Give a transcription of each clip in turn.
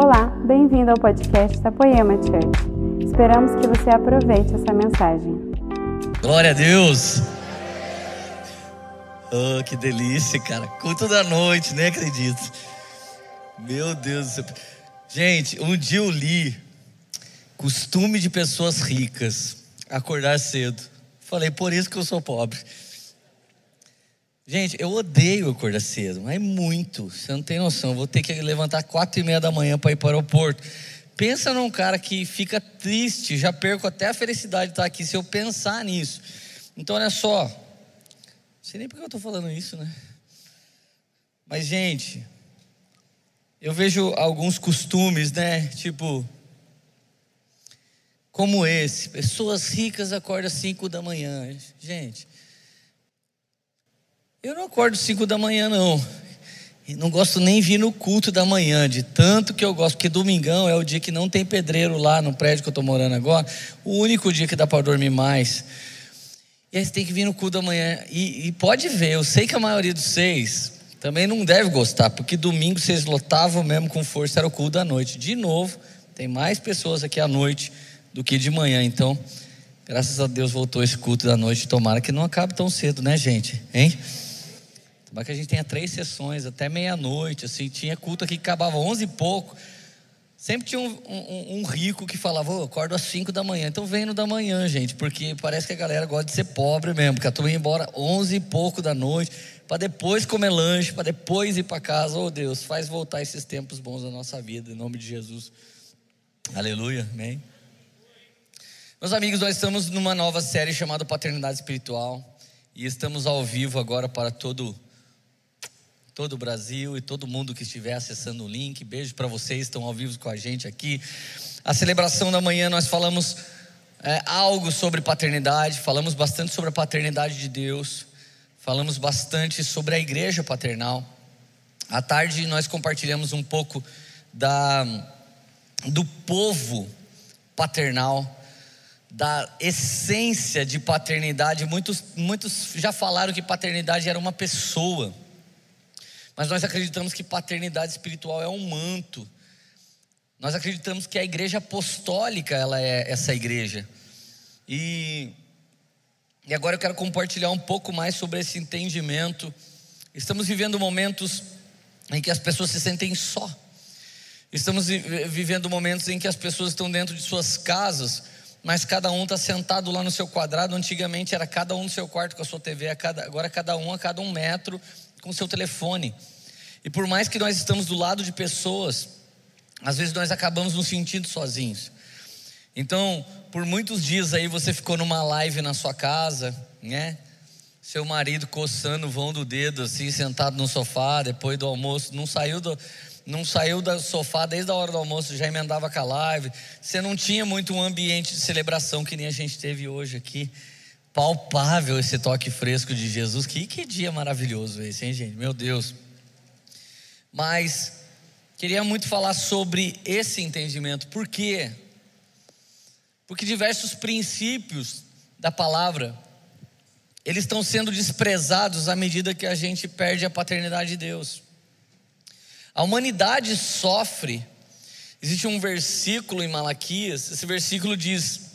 Olá, bem-vindo ao podcast da Poema Church. Esperamos que você aproveite essa mensagem. Glória a Deus! Oh, que delícia, cara. Culto da noite, nem acredito. Meu Deus do céu. Gente, um dia eu li costume de pessoas ricas acordar cedo. Falei, por isso que eu sou pobre. Gente, eu odeio acordar cedo, mas muito. Você não tem noção. Vou ter que levantar quatro e meia da manhã para ir para o aeroporto. Pensa num cara que fica triste, já perco até a felicidade de estar aqui se eu pensar nisso. Então, olha só. Não sei nem porque eu estou falando isso, né? Mas, gente, eu vejo alguns costumes, né? Tipo, como esse. Pessoas ricas acordam às 5 da manhã. Gente, eu não acordo 5 da manhã, não. E não gosto nem vir no culto da manhã, de tanto que eu gosto, porque domingão é o dia que não tem pedreiro lá no prédio que eu estou morando agora, o único dia que dá para dormir mais. E aí você tem que vir no culto da manhã. E, e pode ver, eu sei que a maioria dos seis também não deve gostar, porque domingo vocês lotavam mesmo com força, era o culto da noite. De novo, tem mais pessoas aqui à noite do que de manhã, então, graças a Deus voltou esse culto da noite. Tomara que não acabe tão cedo, né, gente? Hein? Tomara que a gente tenha três sessões até meia-noite, assim, tinha culto aqui que acabava onze e pouco. Sempre tinha um, um, um rico que falava, oh, eu acordo às cinco da manhã. Então vem no da manhã, gente, porque parece que a galera gosta de ser pobre mesmo, porque a turma ia embora onze e pouco da noite, para depois comer lanche, para depois ir para casa. Oh Deus, faz voltar esses tempos bons da nossa vida, em nome de Jesus. Aleluia, amém. Meus amigos, nós estamos numa nova série chamada Paternidade Espiritual e estamos ao vivo agora para todo todo o Brasil e todo mundo que estiver acessando o link. Beijo para vocês, estão ao vivo com a gente aqui. A celebração da manhã nós falamos é, algo sobre paternidade, falamos bastante sobre a paternidade de Deus, falamos bastante sobre a igreja paternal. À tarde nós compartilhamos um pouco da, do povo paternal, da essência de paternidade. Muitos, muitos já falaram que paternidade era uma pessoa. Mas nós acreditamos que paternidade espiritual é um manto. Nós acreditamos que a igreja apostólica ela é essa igreja. E, e agora eu quero compartilhar um pouco mais sobre esse entendimento. Estamos vivendo momentos em que as pessoas se sentem só. Estamos vivendo momentos em que as pessoas estão dentro de suas casas, mas cada um está sentado lá no seu quadrado. Antigamente era cada um no seu quarto com a sua TV, agora cada um a cada um metro com o seu telefone. E por mais que nós estamos do lado de pessoas, às vezes nós acabamos nos sentindo sozinhos. Então, por muitos dias aí você ficou numa live na sua casa, né? Seu marido coçando o vão do dedo, assim, sentado no sofá, depois do almoço, não saiu do, não saiu do sofá desde a hora do almoço, já emendava com a live. Você não tinha muito um ambiente de celebração que nem a gente teve hoje aqui palpável esse toque fresco de Jesus. Que, que dia maravilhoso esse, hein, gente? Meu Deus. Mas queria muito falar sobre esse entendimento. Por quê? Porque diversos princípios da palavra eles estão sendo desprezados à medida que a gente perde a paternidade de Deus. A humanidade sofre. Existe um versículo em Malaquias, esse versículo diz: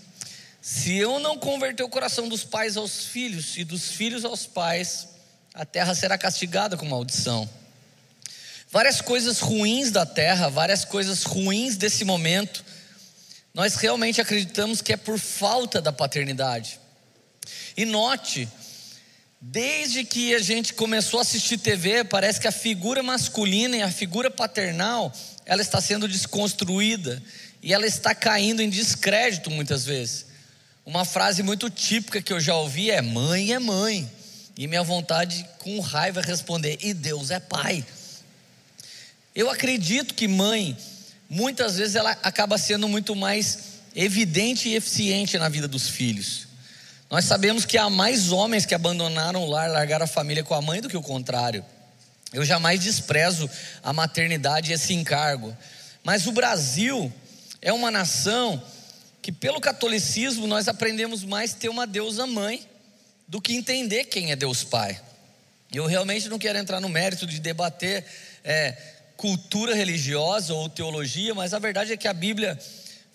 se eu não converter o coração dos pais aos filhos e dos filhos aos pais, a terra será castigada com maldição. Várias coisas ruins da terra, várias coisas ruins desse momento, nós realmente acreditamos que é por falta da paternidade. E note, desde que a gente começou a assistir TV, parece que a figura masculina e a figura paternal, ela está sendo desconstruída e ela está caindo em descrédito muitas vezes. Uma frase muito típica que eu já ouvi é: mãe é mãe. E minha vontade, com raiva, é responder: e Deus é pai. Eu acredito que mãe, muitas vezes, ela acaba sendo muito mais evidente e eficiente na vida dos filhos. Nós sabemos que há mais homens que abandonaram o lar, largaram a família com a mãe do que o contrário. Eu jamais desprezo a maternidade e esse encargo. Mas o Brasil é uma nação que pelo catolicismo nós aprendemos mais ter uma deusa mãe do que entender quem é Deus Pai. Eu realmente não quero entrar no mérito de debater é, cultura religiosa ou teologia, mas a verdade é que a Bíblia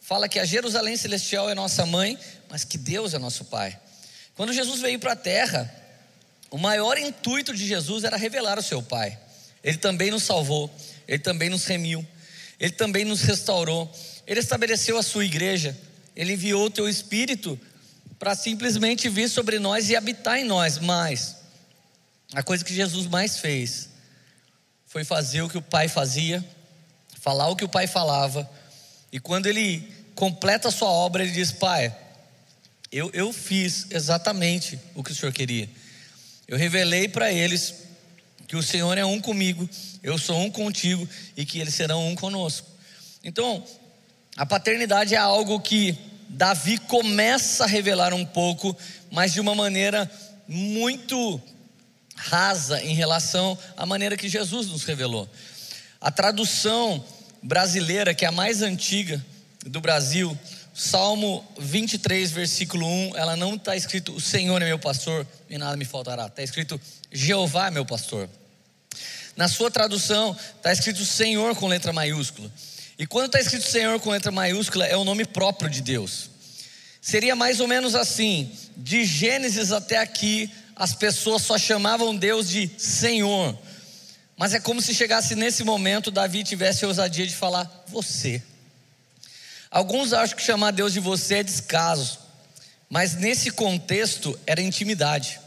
fala que a Jerusalém celestial é nossa mãe, mas que Deus é nosso pai. Quando Jesus veio para a terra, o maior intuito de Jesus era revelar o seu pai. Ele também nos salvou, ele também nos remiu, ele também nos restaurou, ele estabeleceu a sua igreja, ele enviou o teu espírito para simplesmente vir sobre nós e habitar em nós, mas a coisa que Jesus mais fez foi fazer o que o Pai fazia, falar o que o Pai falava, e quando ele completa a sua obra, ele diz: Pai, eu, eu fiz exatamente o que o Senhor queria. Eu revelei para eles que o Senhor é um comigo, eu sou um contigo e que eles serão um conosco. Então, a paternidade é algo que Davi começa a revelar um pouco, mas de uma maneira muito rasa em relação à maneira que Jesus nos revelou. A tradução brasileira, que é a mais antiga do Brasil, Salmo 23, versículo 1, ela não está escrito o Senhor é meu pastor e nada me faltará, está escrito Jeová é meu pastor. Na sua tradução está escrito Senhor com letra maiúscula. E quando está escrito Senhor com letra maiúscula, é o nome próprio de Deus. Seria mais ou menos assim: de Gênesis até aqui, as pessoas só chamavam Deus de Senhor. Mas é como se chegasse nesse momento, Davi tivesse a ousadia de falar você. Alguns acham que chamar Deus de você é descaso, mas nesse contexto era intimidade.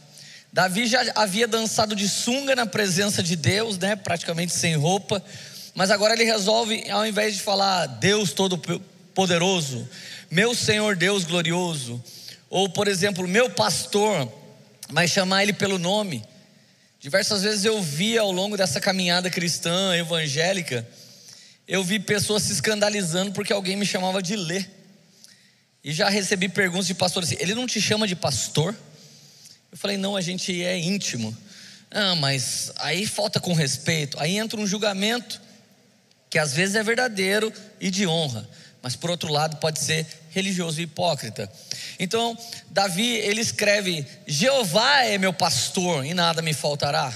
Davi já havia dançado de sunga na presença de Deus, né, praticamente sem roupa, mas agora ele resolve, ao invés de falar Deus Todo-Poderoso, meu Senhor Deus glorioso, ou por exemplo, meu pastor, mas chamar ele pelo nome. Diversas vezes eu vi ao longo dessa caminhada cristã, evangélica, eu vi pessoas se escandalizando porque alguém me chamava de Lê. E já recebi perguntas de pastores assim: ele não te chama de pastor? Eu falei: não, a gente é íntimo. Ah, mas aí falta com respeito. Aí entra um julgamento que às vezes é verdadeiro e de honra, mas por outro lado pode ser religioso e hipócrita. Então, Davi, ele escreve: Jeová é meu pastor e nada me faltará.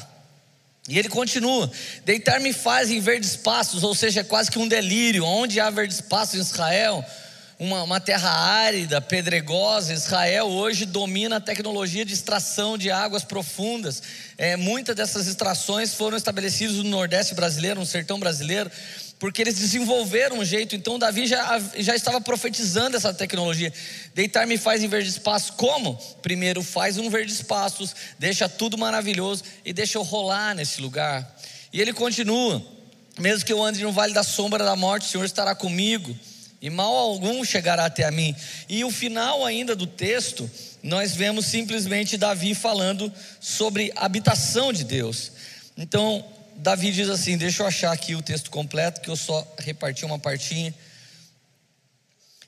E ele continua: Deitar-me faz em verdes pastos, ou seja, é quase que um delírio. Onde há verdes pastos em Israel, uma, uma, terra árida, pedregosa. Israel hoje domina a tecnologia de extração de águas profundas. É, muitas dessas extrações foram estabelecidas no Nordeste brasileiro, no sertão brasileiro porque eles desenvolveram um jeito. Então, Davi já, já estava profetizando essa tecnologia. Deitar-me faz em verde espaço. Como? Primeiro, faz um verde espaços, deixa tudo maravilhoso e deixa eu rolar nesse lugar. E ele continua: mesmo que eu ande no vale da sombra da morte, o Senhor estará comigo, e mal algum chegará até a mim. E o final ainda do texto, nós vemos simplesmente Davi falando sobre habitação de Deus. Então, Davi diz assim: deixa eu achar aqui o texto completo, que eu só reparti uma partinha.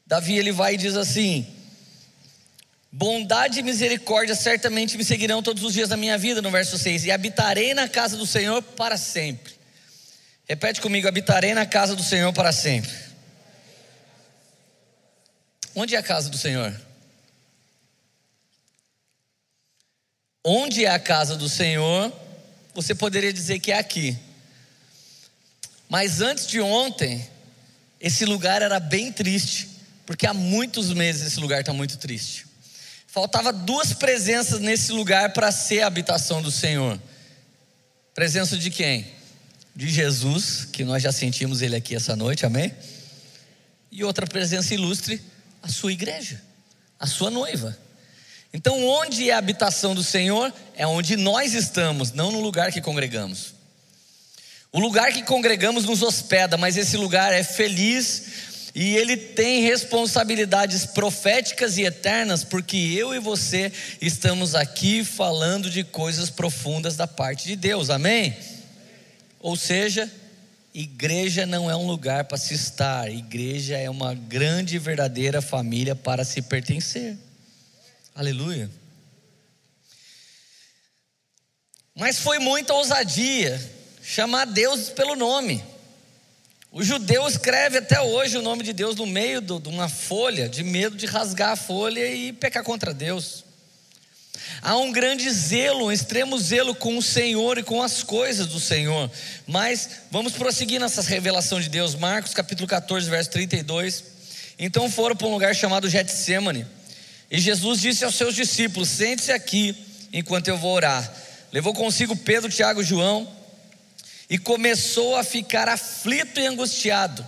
Davi ele vai e diz assim: Bondade e misericórdia certamente me seguirão todos os dias da minha vida, no verso 6, e habitarei na casa do Senhor para sempre. Repete comigo: habitarei na casa do Senhor para sempre. Onde é a casa do Senhor? Onde é a casa do Senhor? Você poderia dizer que é aqui. Mas antes de ontem, esse lugar era bem triste, porque há muitos meses esse lugar está muito triste. Faltava duas presenças nesse lugar para ser a habitação do Senhor. Presença de quem? De Jesus, que nós já sentimos ele aqui essa noite, amém? E outra presença ilustre, a sua igreja, a sua noiva. Então, onde é a habitação do Senhor? É onde nós estamos, não no lugar que congregamos. O lugar que congregamos nos hospeda, mas esse lugar é feliz e ele tem responsabilidades proféticas e eternas, porque eu e você estamos aqui falando de coisas profundas da parte de Deus, amém? Ou seja, igreja não é um lugar para se estar, igreja é uma grande e verdadeira família para se pertencer. Aleluia. Mas foi muita ousadia chamar Deus pelo nome. O judeu escreve até hoje o nome de Deus no meio de uma folha, de medo de rasgar a folha e pecar contra Deus. Há um grande zelo, um extremo zelo com o Senhor e com as coisas do Senhor. Mas vamos prosseguir nessa revelação de Deus. Marcos capítulo 14, verso 32. Então foram para um lugar chamado Getsemane. E Jesus disse aos seus discípulos: Sente-se aqui enquanto eu vou orar. Levou consigo Pedro, Tiago e João e começou a ficar aflito e angustiado.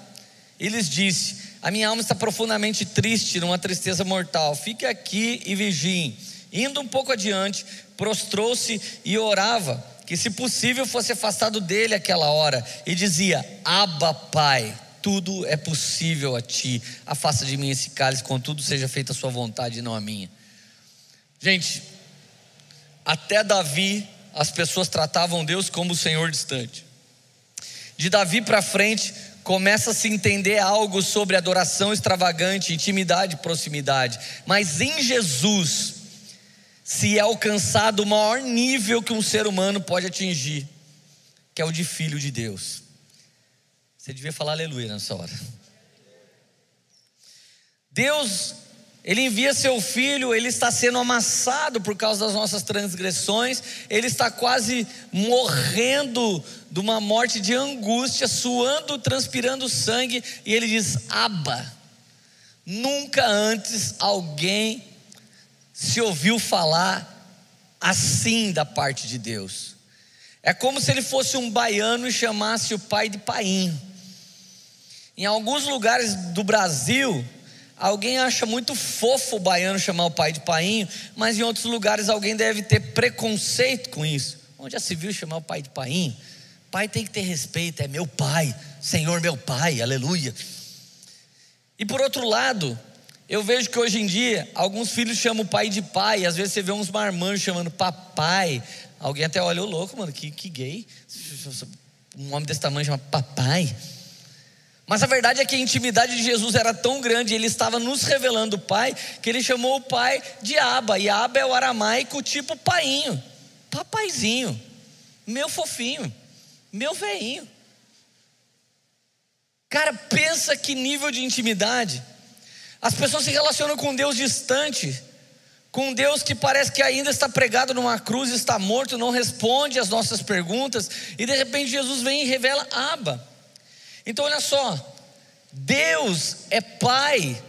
E lhes disse: A minha alma está profundamente triste, numa tristeza mortal. Fique aqui e vigiem. Indo um pouco adiante, prostrou-se e orava, que se possível fosse afastado dele aquela hora, e dizia: Abba, Pai, tudo é possível a ti. Afasta de mim esse cálice, contudo seja feita a sua vontade e não a minha. Gente, até Davi, as pessoas tratavam Deus como o Senhor distante. De Davi para frente, começa a se entender algo sobre adoração extravagante, intimidade proximidade. Mas em Jesus se é alcançado o maior nível que um ser humano pode atingir, que é o de filho de Deus. Você devia falar aleluia nessa hora. Deus ele envia seu filho, ele está sendo amassado por causa das nossas transgressões, ele está quase morrendo de uma morte de angústia, suando, transpirando sangue, e ele diz: Aba. Nunca antes alguém se ouviu falar assim da parte de Deus. É como se ele fosse um baiano e chamasse o pai de painho. Em alguns lugares do Brasil, Alguém acha muito fofo o baiano chamar o pai de painho, mas em outros lugares alguém deve ter preconceito com isso. Onde já se viu chamar o pai de painho? Pai tem que ter respeito, é meu pai, Senhor meu pai, aleluia. E por outro lado, eu vejo que hoje em dia alguns filhos chamam o pai de pai, às vezes você vê uns marmanjos chamando papai. Alguém até olha, o louco, mano, que, que gay. Um homem desse tamanho chama papai. Mas a verdade é que a intimidade de Jesus era tão grande, ele estava nos revelando o Pai, que ele chamou o Pai de Aba. E Aba é o aramaico tipo painho, papaizinho, meu fofinho, meu veinho. Cara, pensa que nível de intimidade. As pessoas se relacionam com Deus distante, com Deus que parece que ainda está pregado numa cruz, está morto, não responde às nossas perguntas, e de repente Jesus vem e revela Aba. Então, olha só, Deus é Pai,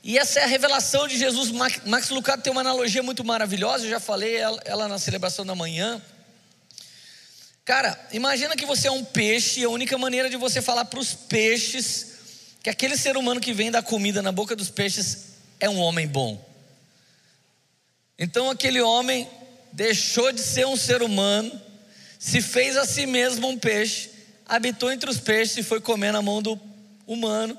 e essa é a revelação de Jesus. Max Lucado tem uma analogia muito maravilhosa, eu já falei ela, na celebração da manhã. Cara, imagina que você é um peixe, e a única maneira de você falar para os peixes que aquele ser humano que vem da comida na boca dos peixes é um homem bom. Então aquele homem deixou de ser um ser humano, se fez a si mesmo um peixe habitou entre os peixes e foi comer na mão do humano,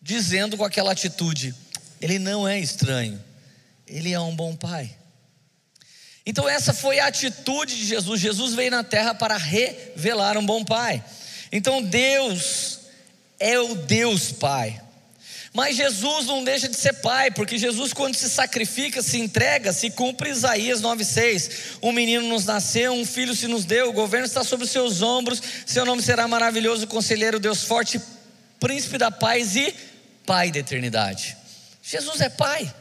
dizendo com aquela atitude: Ele não é estranho, ele é um bom pai. Então, essa foi a atitude de Jesus. Jesus veio na terra para revelar um bom pai. Então, Deus é o Deus Pai. Mas Jesus não deixa de ser pai, porque Jesus, quando se sacrifica, se entrega, se cumpre Isaías 9,6. Um menino nos nasceu, um filho se nos deu, o governo está sobre os seus ombros, seu nome será maravilhoso, conselheiro, Deus forte, príncipe da paz e pai da eternidade. Jesus é pai,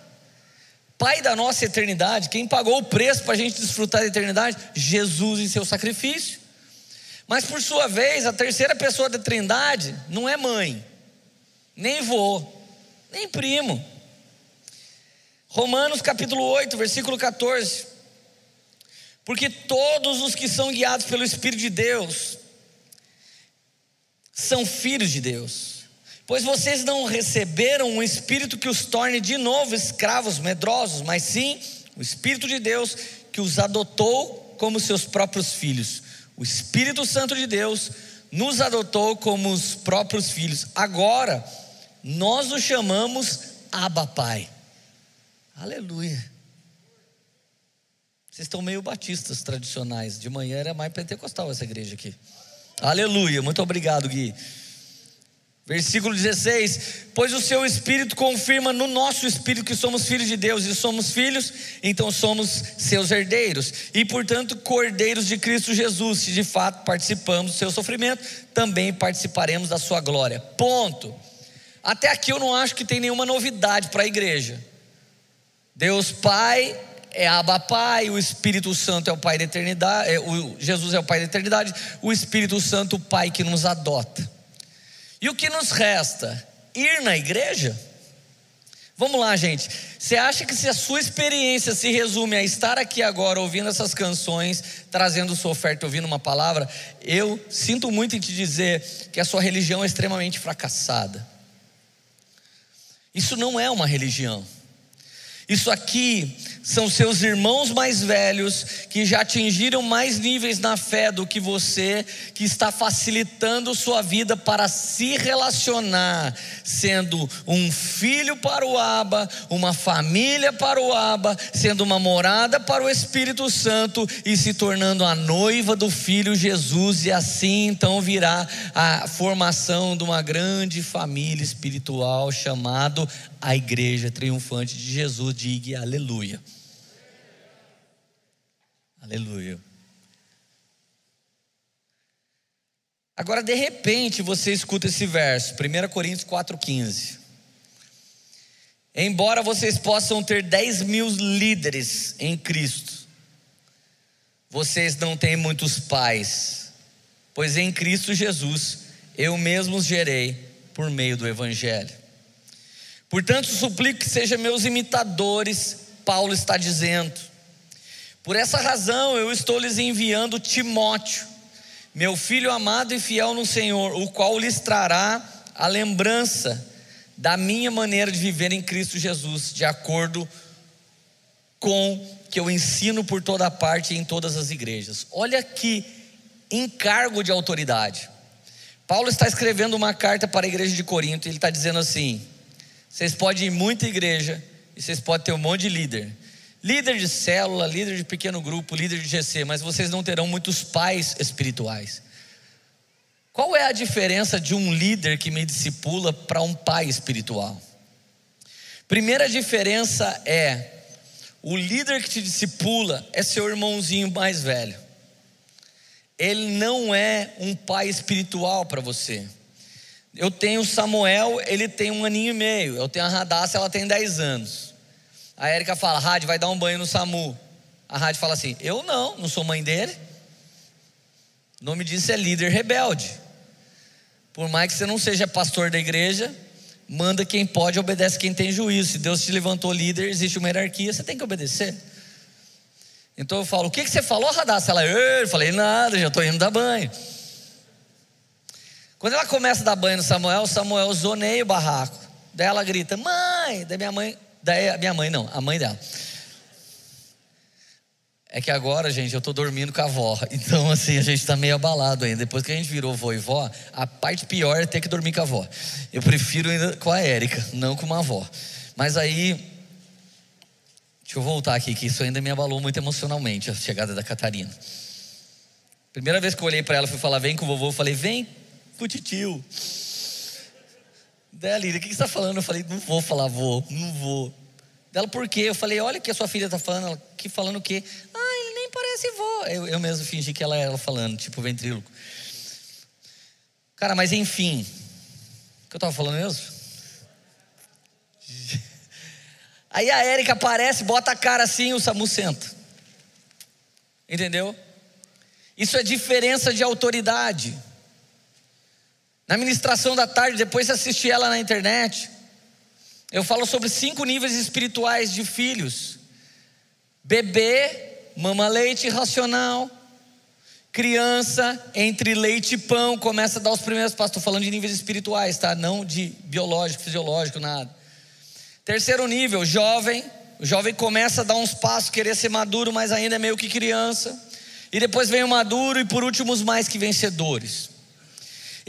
pai da nossa eternidade, quem pagou o preço para a gente desfrutar da eternidade? Jesus em seu sacrifício. Mas por sua vez, a terceira pessoa da Trindade não é mãe, nem vô, nem primo. Romanos capítulo 8, versículo 14. Porque todos os que são guiados pelo Espírito de Deus são filhos de Deus. Pois vocês não receberam um espírito que os torne de novo escravos medrosos, mas sim o Espírito de Deus que os adotou como seus próprios filhos. O Espírito Santo de Deus nos adotou como os próprios filhos. Agora, nós o chamamos Abba Pai. Aleluia. Vocês estão meio batistas tradicionais. De manhã era mais pentecostal essa igreja aqui. Aleluia. Muito obrigado, Gui. Versículo 16: Pois o seu espírito confirma no nosso espírito que somos filhos de Deus e somos filhos, então somos seus herdeiros e, portanto, cordeiros de Cristo Jesus. Se de fato participamos do seu sofrimento, também participaremos da sua glória. Ponto. Até aqui eu não acho que tem nenhuma novidade para a igreja. Deus Pai é Abba Pai, o Espírito Santo é o Pai da eternidade, é, o, Jesus é o Pai da eternidade, o Espírito Santo, o Pai que nos adota. E o que nos resta? Ir na igreja? Vamos lá, gente. Você acha que se a sua experiência se resume a estar aqui agora ouvindo essas canções, trazendo sua oferta, ouvindo uma palavra, eu sinto muito em te dizer que a sua religião é extremamente fracassada. Isso não é uma religião. Isso aqui são seus irmãos mais velhos que já atingiram mais níveis na fé do que você, que está facilitando sua vida para se relacionar, sendo um filho para o Aba, uma família para o Aba, sendo uma morada para o Espírito Santo e se tornando a noiva do filho Jesus, e assim então virá a formação de uma grande família espiritual chamado a igreja triunfante de Jesus, diga aleluia. Aleluia. Agora, de repente, você escuta esse verso, 1 Coríntios 4,15. Embora vocês possam ter 10 mil líderes em Cristo, vocês não têm muitos pais, pois em Cristo Jesus eu mesmo os gerei por meio do Evangelho. Portanto, suplico que sejam meus imitadores, Paulo está dizendo. Por essa razão eu estou lhes enviando Timóteo, meu filho amado e fiel no Senhor, o qual lhes trará a lembrança da minha maneira de viver em Cristo Jesus, de acordo com que eu ensino por toda parte em todas as igrejas. Olha que encargo de autoridade. Paulo está escrevendo uma carta para a igreja de Corinto e ele está dizendo assim: vocês podem ir muita igreja e vocês podem ter um monte de líder. Líder de célula, líder de pequeno grupo, líder de GC, mas vocês não terão muitos pais espirituais. Qual é a diferença de um líder que me discipula para um pai espiritual? Primeira diferença é: o líder que te discipula é seu irmãozinho mais velho. Ele não é um pai espiritual para você. Eu tenho Samuel, ele tem um aninho e meio. Eu tenho a Radassa, ela tem 10 anos. A Érica fala, Rádio, vai dar um banho no Samu. A Rádio fala assim: Eu não, não sou mãe dele. O nome disso é líder rebelde. Por mais que você não seja pastor da igreja, manda quem pode, obedece quem tem juízo. Se Deus te levantou líder, existe uma hierarquia, você tem que obedecer. Então eu falo: O que, que você falou, Radassa? Ela, eu falei nada, já estou indo dar banho. Quando ela começa a dar banho no Samuel, Samuel zoneia o barraco. Daí ela grita: Mãe! Daí minha mãe, daí a minha mãe não, a mãe dela. É que agora, gente, eu estou dormindo com a avó. Então, assim, a gente está meio abalado ainda. Depois que a gente virou vô e vó, a parte pior é ter que dormir com a avó. Eu prefiro ainda com a Érica, não com uma avó. Mas aí, deixa eu voltar aqui, que isso ainda me abalou muito emocionalmente, a chegada da Catarina. Primeira vez que eu olhei para ela, fui falar, vem com o vovô, eu falei, vem com o titio. Daí o que você está falando? Eu falei, não vou falar, vou, não vou. Dela, por quê? Eu falei, olha o que a sua filha está falando. Ela, que falando o quê? Ah, ele nem parece vô. Eu, eu mesmo fingi que ela era falando, tipo ventríloco. Cara, mas enfim. O que eu estava falando mesmo? Aí a Érica aparece, bota a cara assim, o Samu senta. Entendeu? Isso é diferença de autoridade. Na ministração da tarde, depois de assistir ela na internet, eu falo sobre cinco níveis espirituais de filhos: bebê, mama leite racional, criança, entre leite e pão, começa a dar os primeiros passos. Estou falando de níveis espirituais, tá? Não de biológico, fisiológico, nada. Terceiro nível, jovem. O jovem começa a dar uns passos, querer ser maduro, mas ainda é meio que criança. E depois vem o maduro, e por último, os mais que vencedores.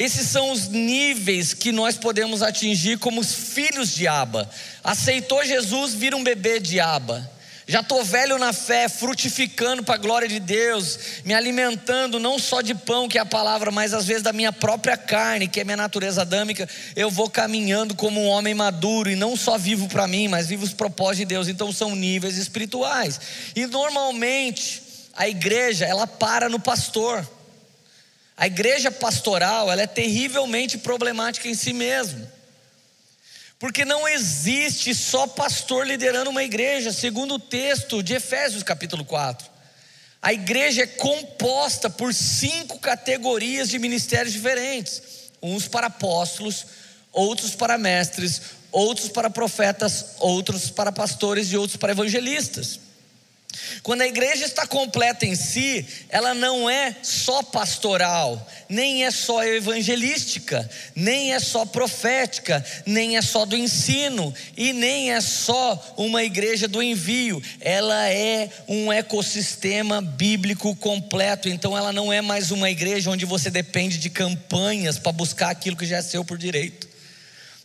Esses são os níveis que nós podemos atingir como os filhos de Aba. Aceitou Jesus, vira um bebê de Aba. Já estou velho na fé, frutificando para a glória de Deus, me alimentando não só de pão, que é a palavra, mas às vezes da minha própria carne, que é minha natureza adâmica. Eu vou caminhando como um homem maduro e não só vivo para mim, mas vivo os propósitos de Deus. Então são níveis espirituais. E normalmente a igreja, ela para no pastor. A igreja pastoral, ela é terrivelmente problemática em si mesma. Porque não existe só pastor liderando uma igreja, segundo o texto de Efésios capítulo 4. A igreja é composta por cinco categorias de ministérios diferentes: uns para apóstolos, outros para mestres, outros para profetas, outros para pastores e outros para evangelistas. Quando a igreja está completa em si, ela não é só pastoral, nem é só evangelística, nem é só profética, nem é só do ensino e nem é só uma igreja do envio. Ela é um ecossistema bíblico completo. Então ela não é mais uma igreja onde você depende de campanhas para buscar aquilo que já é seu por direito.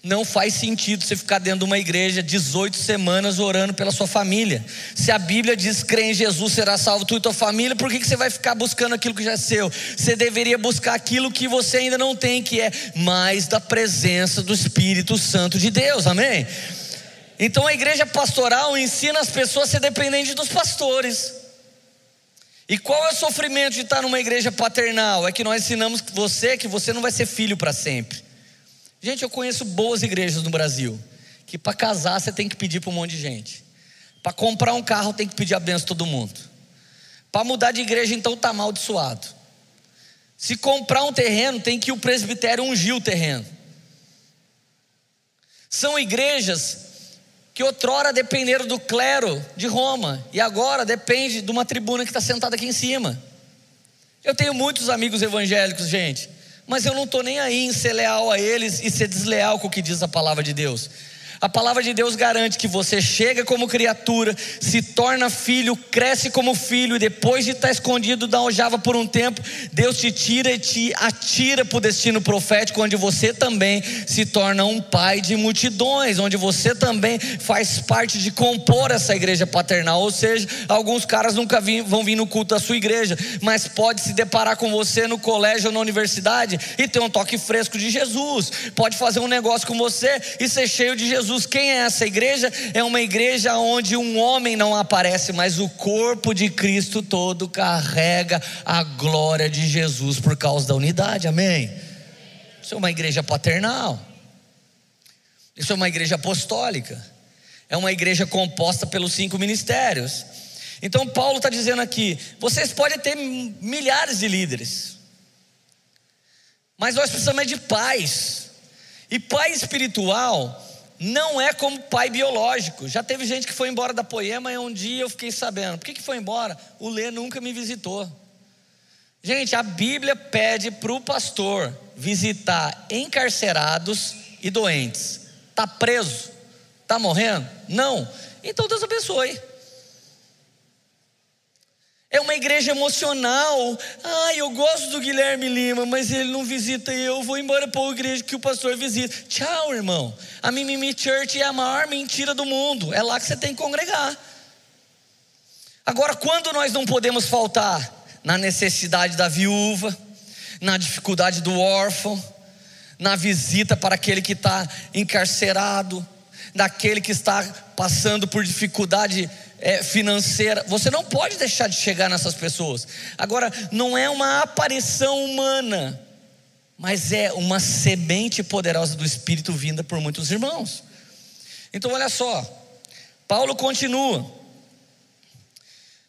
Não faz sentido você ficar dentro de uma igreja 18 semanas orando pela sua família. Se a Bíblia diz crê em Jesus será salvo tu e tua família, por que, que você vai ficar buscando aquilo que já é seu? Você deveria buscar aquilo que você ainda não tem, que é mais da presença do Espírito Santo de Deus, amém? Então a igreja pastoral ensina as pessoas a ser dependentes dos pastores. E qual é o sofrimento de estar numa igreja paternal? É que nós ensinamos você que você não vai ser filho para sempre. Gente, eu conheço boas igrejas no Brasil, que para casar você tem que pedir para um monte de gente. Para comprar um carro tem que pedir a benção todo mundo. Para mudar de igreja então está amaldiçoado. Se comprar um terreno, tem que o presbitério ungir o terreno. São igrejas que outrora dependeram do clero de Roma e agora depende de uma tribuna que está sentada aqui em cima. Eu tenho muitos amigos evangélicos, gente, mas eu não estou nem aí em ser leal a eles e ser desleal com o que diz a palavra de Deus. A palavra de Deus garante que você chega como criatura, se torna filho, cresce como filho, e depois de estar escondido da aljava por um tempo, Deus te tira e te atira para o destino profético, onde você também se torna um pai de multidões, onde você também faz parte de compor essa igreja paternal. Ou seja, alguns caras nunca vão vir no culto da sua igreja, mas pode se deparar com você no colégio ou na universidade e ter um toque fresco de Jesus, pode fazer um negócio com você e ser cheio de Jesus. Jesus. Quem é essa igreja? É uma igreja onde um homem não aparece, mas o corpo de Cristo todo carrega a glória de Jesus por causa da unidade. Amém? Isso é uma igreja paternal. Isso é uma igreja apostólica. É uma igreja composta pelos cinco ministérios. Então Paulo está dizendo aqui: vocês podem ter milhares de líderes, mas nós precisamos é de paz. E pai espiritual não é como pai biológico. Já teve gente que foi embora da poema e um dia eu fiquei sabendo. Por que, que foi embora? O Lê nunca me visitou. Gente, a Bíblia pede para o pastor visitar encarcerados e doentes. Está preso? Está morrendo? Não. Então Deus abençoe. É uma igreja emocional. Ah, eu gosto do Guilherme Lima, mas ele não visita eu. Vou embora para a igreja que o pastor visita. Tchau, irmão. A Mimimi Church é a maior mentira do mundo. É lá que você tem que congregar. Agora, quando nós não podemos faltar? Na necessidade da viúva, na dificuldade do órfão, na visita para aquele que está encarcerado, daquele que está passando por dificuldade é, financeira. Você não pode deixar de chegar nessas pessoas. Agora, não é uma aparição humana, mas é uma semente poderosa do Espírito vinda por muitos irmãos. Então, olha só, Paulo continua.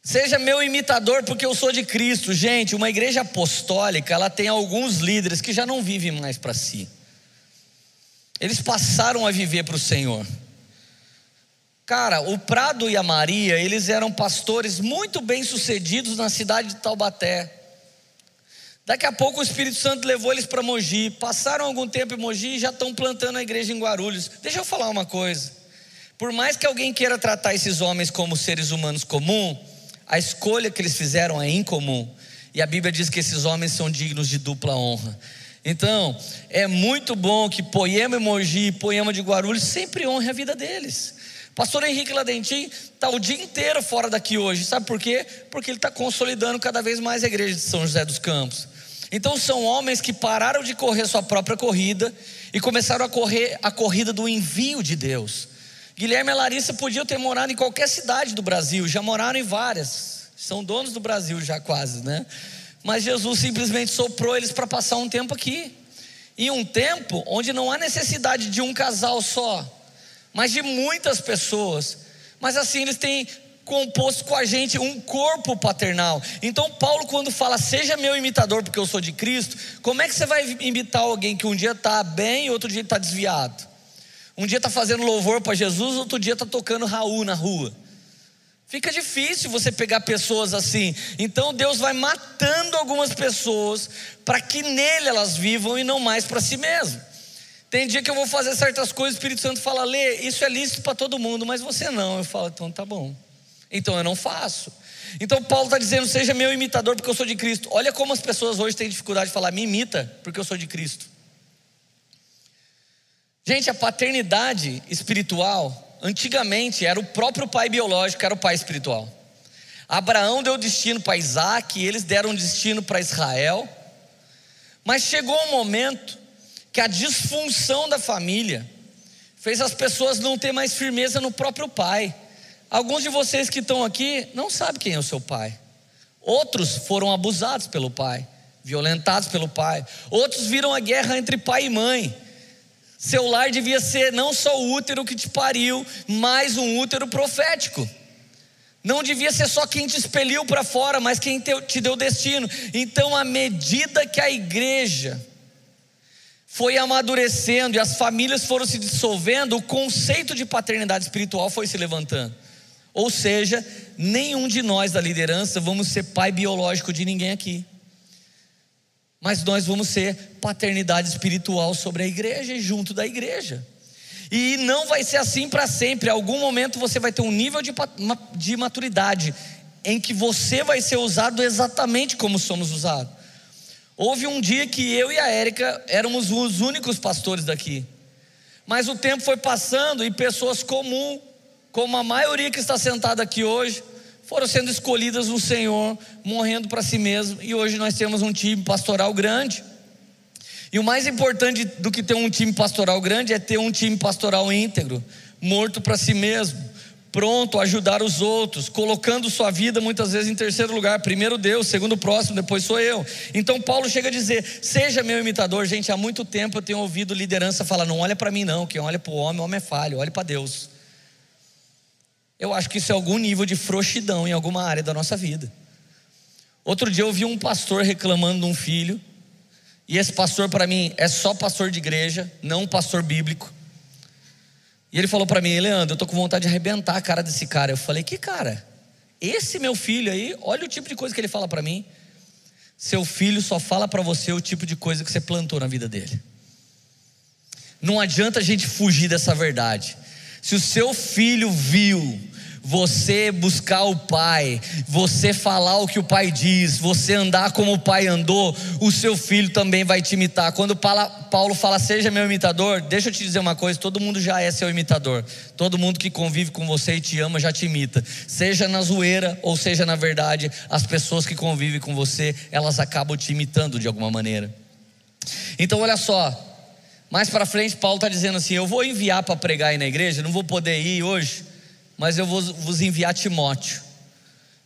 Seja meu imitador, porque eu sou de Cristo. Gente, uma igreja apostólica, ela tem alguns líderes que já não vivem mais para si. Eles passaram a viver para o Senhor. Cara, o Prado e a Maria, eles eram pastores muito bem sucedidos na cidade de Taubaté. Daqui a pouco o Espírito Santo levou eles para Mogi. Passaram algum tempo em Mogi e já estão plantando a igreja em Guarulhos. Deixa eu falar uma coisa. Por mais que alguém queira tratar esses homens como seres humanos comuns, a escolha que eles fizeram é incomum. E a Bíblia diz que esses homens são dignos de dupla honra. Então, é muito bom que Poema e Mogi, Poema de Guarulhos sempre honre a vida deles. Pastor Henrique Ladentim está o dia inteiro fora daqui hoje, sabe por quê? Porque ele está consolidando cada vez mais a igreja de São José dos Campos. Então são homens que pararam de correr sua própria corrida e começaram a correr a corrida do envio de Deus. Guilherme e Larissa podiam ter morado em qualquer cidade do Brasil, já moraram em várias, são donos do Brasil já quase, né? Mas Jesus simplesmente soprou eles para passar um tempo aqui. E um tempo onde não há necessidade de um casal só, mas de muitas pessoas. Mas assim, eles têm composto com a gente um corpo paternal. Então, Paulo, quando fala, seja meu imitador, porque eu sou de Cristo, como é que você vai imitar alguém que um dia está bem e outro dia está desviado? Um dia está fazendo louvor para Jesus, outro dia está tocando Raul na rua. Fica difícil você pegar pessoas assim. Então Deus vai matando algumas pessoas para que nele elas vivam e não mais para si mesmo. Tem dia que eu vou fazer certas coisas, o Espírito Santo fala, Lê, isso é lícito para todo mundo, mas você não. Eu falo, então tá bom. Então eu não faço. Então Paulo está dizendo: seja meu imitador, porque eu sou de Cristo. Olha como as pessoas hoje têm dificuldade de falar, me imita, porque eu sou de Cristo. Gente, a paternidade espiritual, antigamente era o próprio pai biológico, era o pai espiritual. Abraão deu destino para Isaac, eles deram destino para Israel. Mas chegou um momento que a disfunção da família fez as pessoas não ter mais firmeza no próprio pai. Alguns de vocês que estão aqui não sabem quem é o seu pai. Outros foram abusados pelo pai, violentados pelo pai. Outros viram a guerra entre pai e mãe. Seu lar devia ser não só o útero que te pariu, mas um útero profético. Não devia ser só quem te expeliu para fora, mas quem te deu destino. Então, à medida que a igreja foi amadurecendo e as famílias foram se dissolvendo, o conceito de paternidade espiritual foi se levantando. Ou seja, nenhum de nós da liderança vamos ser pai biológico de ninguém aqui. Mas nós vamos ser paternidade espiritual sobre a igreja e junto da igreja. E não vai ser assim para sempre. Em algum momento você vai ter um nível de, de maturidade em que você vai ser usado exatamente como somos usados. Houve um dia que eu e a Érica éramos os únicos pastores daqui. Mas o tempo foi passando e pessoas comuns como a maioria que está sentada aqui hoje, foram sendo escolhidas no Senhor, morrendo para si mesmo, e hoje nós temos um time pastoral grande. E o mais importante do que ter um time pastoral grande é ter um time pastoral íntegro, morto para si mesmo, pronto a ajudar os outros, colocando sua vida muitas vezes em terceiro lugar, primeiro Deus, segundo o próximo, depois sou eu. Então Paulo chega a dizer: "Seja meu imitador". Gente, há muito tempo eu tenho ouvido liderança falar: "Não olha para mim não, quem olha para o homem, o homem é falho, olhe para Deus". Eu acho que isso é algum nível de frouxidão em alguma área da nossa vida. Outro dia eu vi um pastor reclamando de um filho, e esse pastor para mim é só pastor de igreja, não pastor bíblico. E ele falou para mim, Leandro, eu tô com vontade de arrebentar a cara desse cara. Eu falei, que cara? Esse meu filho aí, olha o tipo de coisa que ele fala para mim. Seu filho só fala para você o tipo de coisa que você plantou na vida dele. Não adianta a gente fugir dessa verdade. Se o seu filho viu você buscar o Pai, você falar o que o Pai diz, você andar como o Pai andou, o seu filho também vai te imitar. Quando Paulo fala, seja meu imitador, deixa eu te dizer uma coisa: todo mundo já é seu imitador, todo mundo que convive com você e te ama já te imita, seja na zoeira ou seja na verdade, as pessoas que convivem com você, elas acabam te imitando de alguma maneira. Então, olha só, mais para frente, Paulo está dizendo assim: Eu vou enviar para pregar aí na igreja, não vou poder ir hoje, mas eu vou vos enviar Timóteo,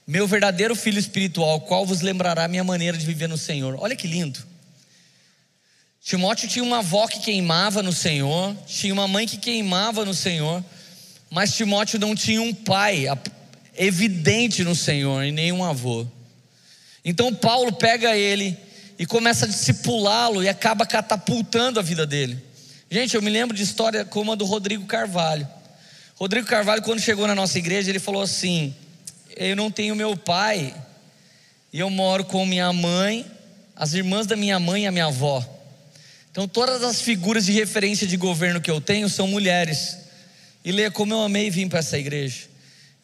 meu verdadeiro filho espiritual, qual vos lembrará a minha maneira de viver no Senhor. Olha que lindo. Timóteo tinha uma avó que queimava no Senhor, tinha uma mãe que queimava no Senhor, mas Timóteo não tinha um pai evidente no Senhor e nem um avô. Então Paulo pega ele e começa a discipulá-lo e acaba catapultando a vida dele. Gente, eu me lembro de história como a do Rodrigo Carvalho. Rodrigo Carvalho, quando chegou na nossa igreja, ele falou assim: Eu não tenho meu pai, e eu moro com minha mãe, as irmãs da minha mãe e a minha avó. Então, todas as figuras de referência de governo que eu tenho são mulheres. E lê como eu amei vir para essa igreja.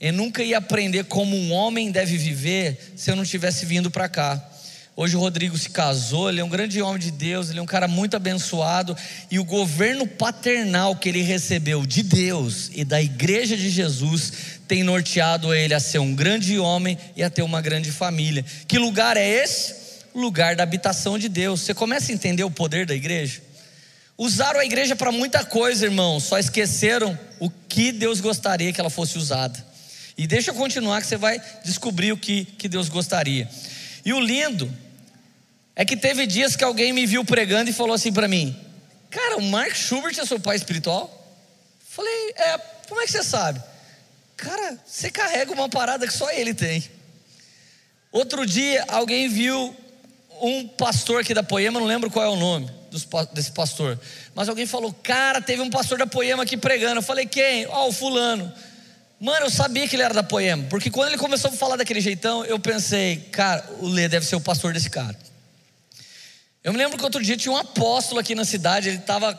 Eu nunca ia aprender como um homem deve viver se eu não tivesse vindo para cá. Hoje o Rodrigo se casou, ele é um grande homem de Deus, ele é um cara muito abençoado. E o governo paternal que ele recebeu de Deus e da igreja de Jesus tem norteado ele a ser um grande homem e a ter uma grande família. Que lugar é esse? Lugar da habitação de Deus. Você começa a entender o poder da igreja? Usaram a igreja para muita coisa, irmão, só esqueceram o que Deus gostaria que ela fosse usada. E deixa eu continuar que você vai descobrir o que, que Deus gostaria. E o lindo é que teve dias que alguém me viu pregando e falou assim para mim: Cara, o Mark Schubert é seu pai espiritual? Falei, é, como é que você sabe? Cara, você carrega uma parada que só ele tem. Outro dia, alguém viu um pastor aqui da Poema, não lembro qual é o nome desse pastor, mas alguém falou: Cara, teve um pastor da Poema aqui pregando. Eu falei: Quem? Ó, oh, o Fulano. Mano, eu sabia que ele era da Poema, porque quando ele começou a falar daquele jeitão, eu pensei: Cara, o Lê deve ser o pastor desse cara. Eu me lembro que outro dia tinha um apóstolo aqui na cidade, ele estava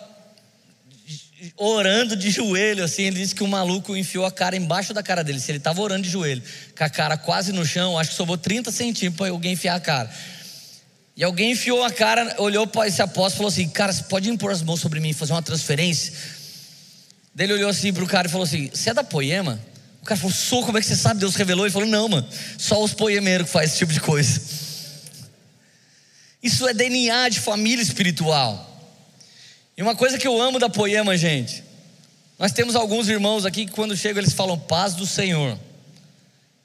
orando de joelho, assim. Ele disse que o maluco enfiou a cara embaixo da cara dele. Se ele estava orando de joelho, com a cara quase no chão, acho que sobrou 30 centímetros para alguém enfiar a cara. E alguém enfiou a cara, olhou para esse apóstolo e falou assim: Cara, você pode impor as mãos sobre mim e fazer uma transferência? Daí ele olhou assim para o cara e falou assim: Você é da poema? O cara falou: Sou, como é que você sabe? Deus revelou. Ele falou: Não, mano, só os poemeiros que fazem esse tipo de coisa. Isso é DNA de família espiritual. E uma coisa que eu amo da poema, gente, nós temos alguns irmãos aqui que quando chegam eles falam paz do Senhor.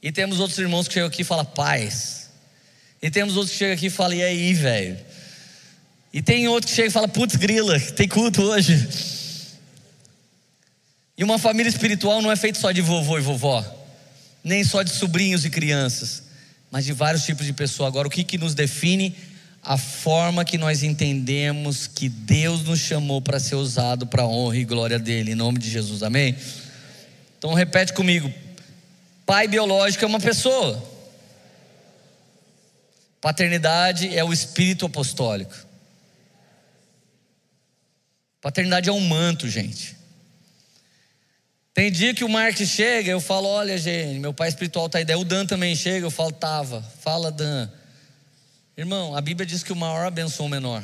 E temos outros irmãos que chegam aqui e falam paz. E temos outros que chegam aqui e falam, e aí, velho? E tem outro que chega e fala, putz, grila, tem culto hoje. E uma família espiritual não é feita só de vovô e vovó, nem só de sobrinhos e crianças, mas de vários tipos de pessoas. Agora, o que, que nos define a forma que nós entendemos que Deus nos chamou para ser usado para a honra e glória dele, em nome de Jesus, amém? Então repete comigo: pai biológico é uma pessoa, paternidade é o espírito apostólico, paternidade é um manto, gente. Tem dia que o Marcos chega, eu falo: Olha, gente, meu pai espiritual está aí. Daí o Dan também chega, eu falo: Tava, fala, Dan. Irmão, a Bíblia diz que o maior abençoa o menor.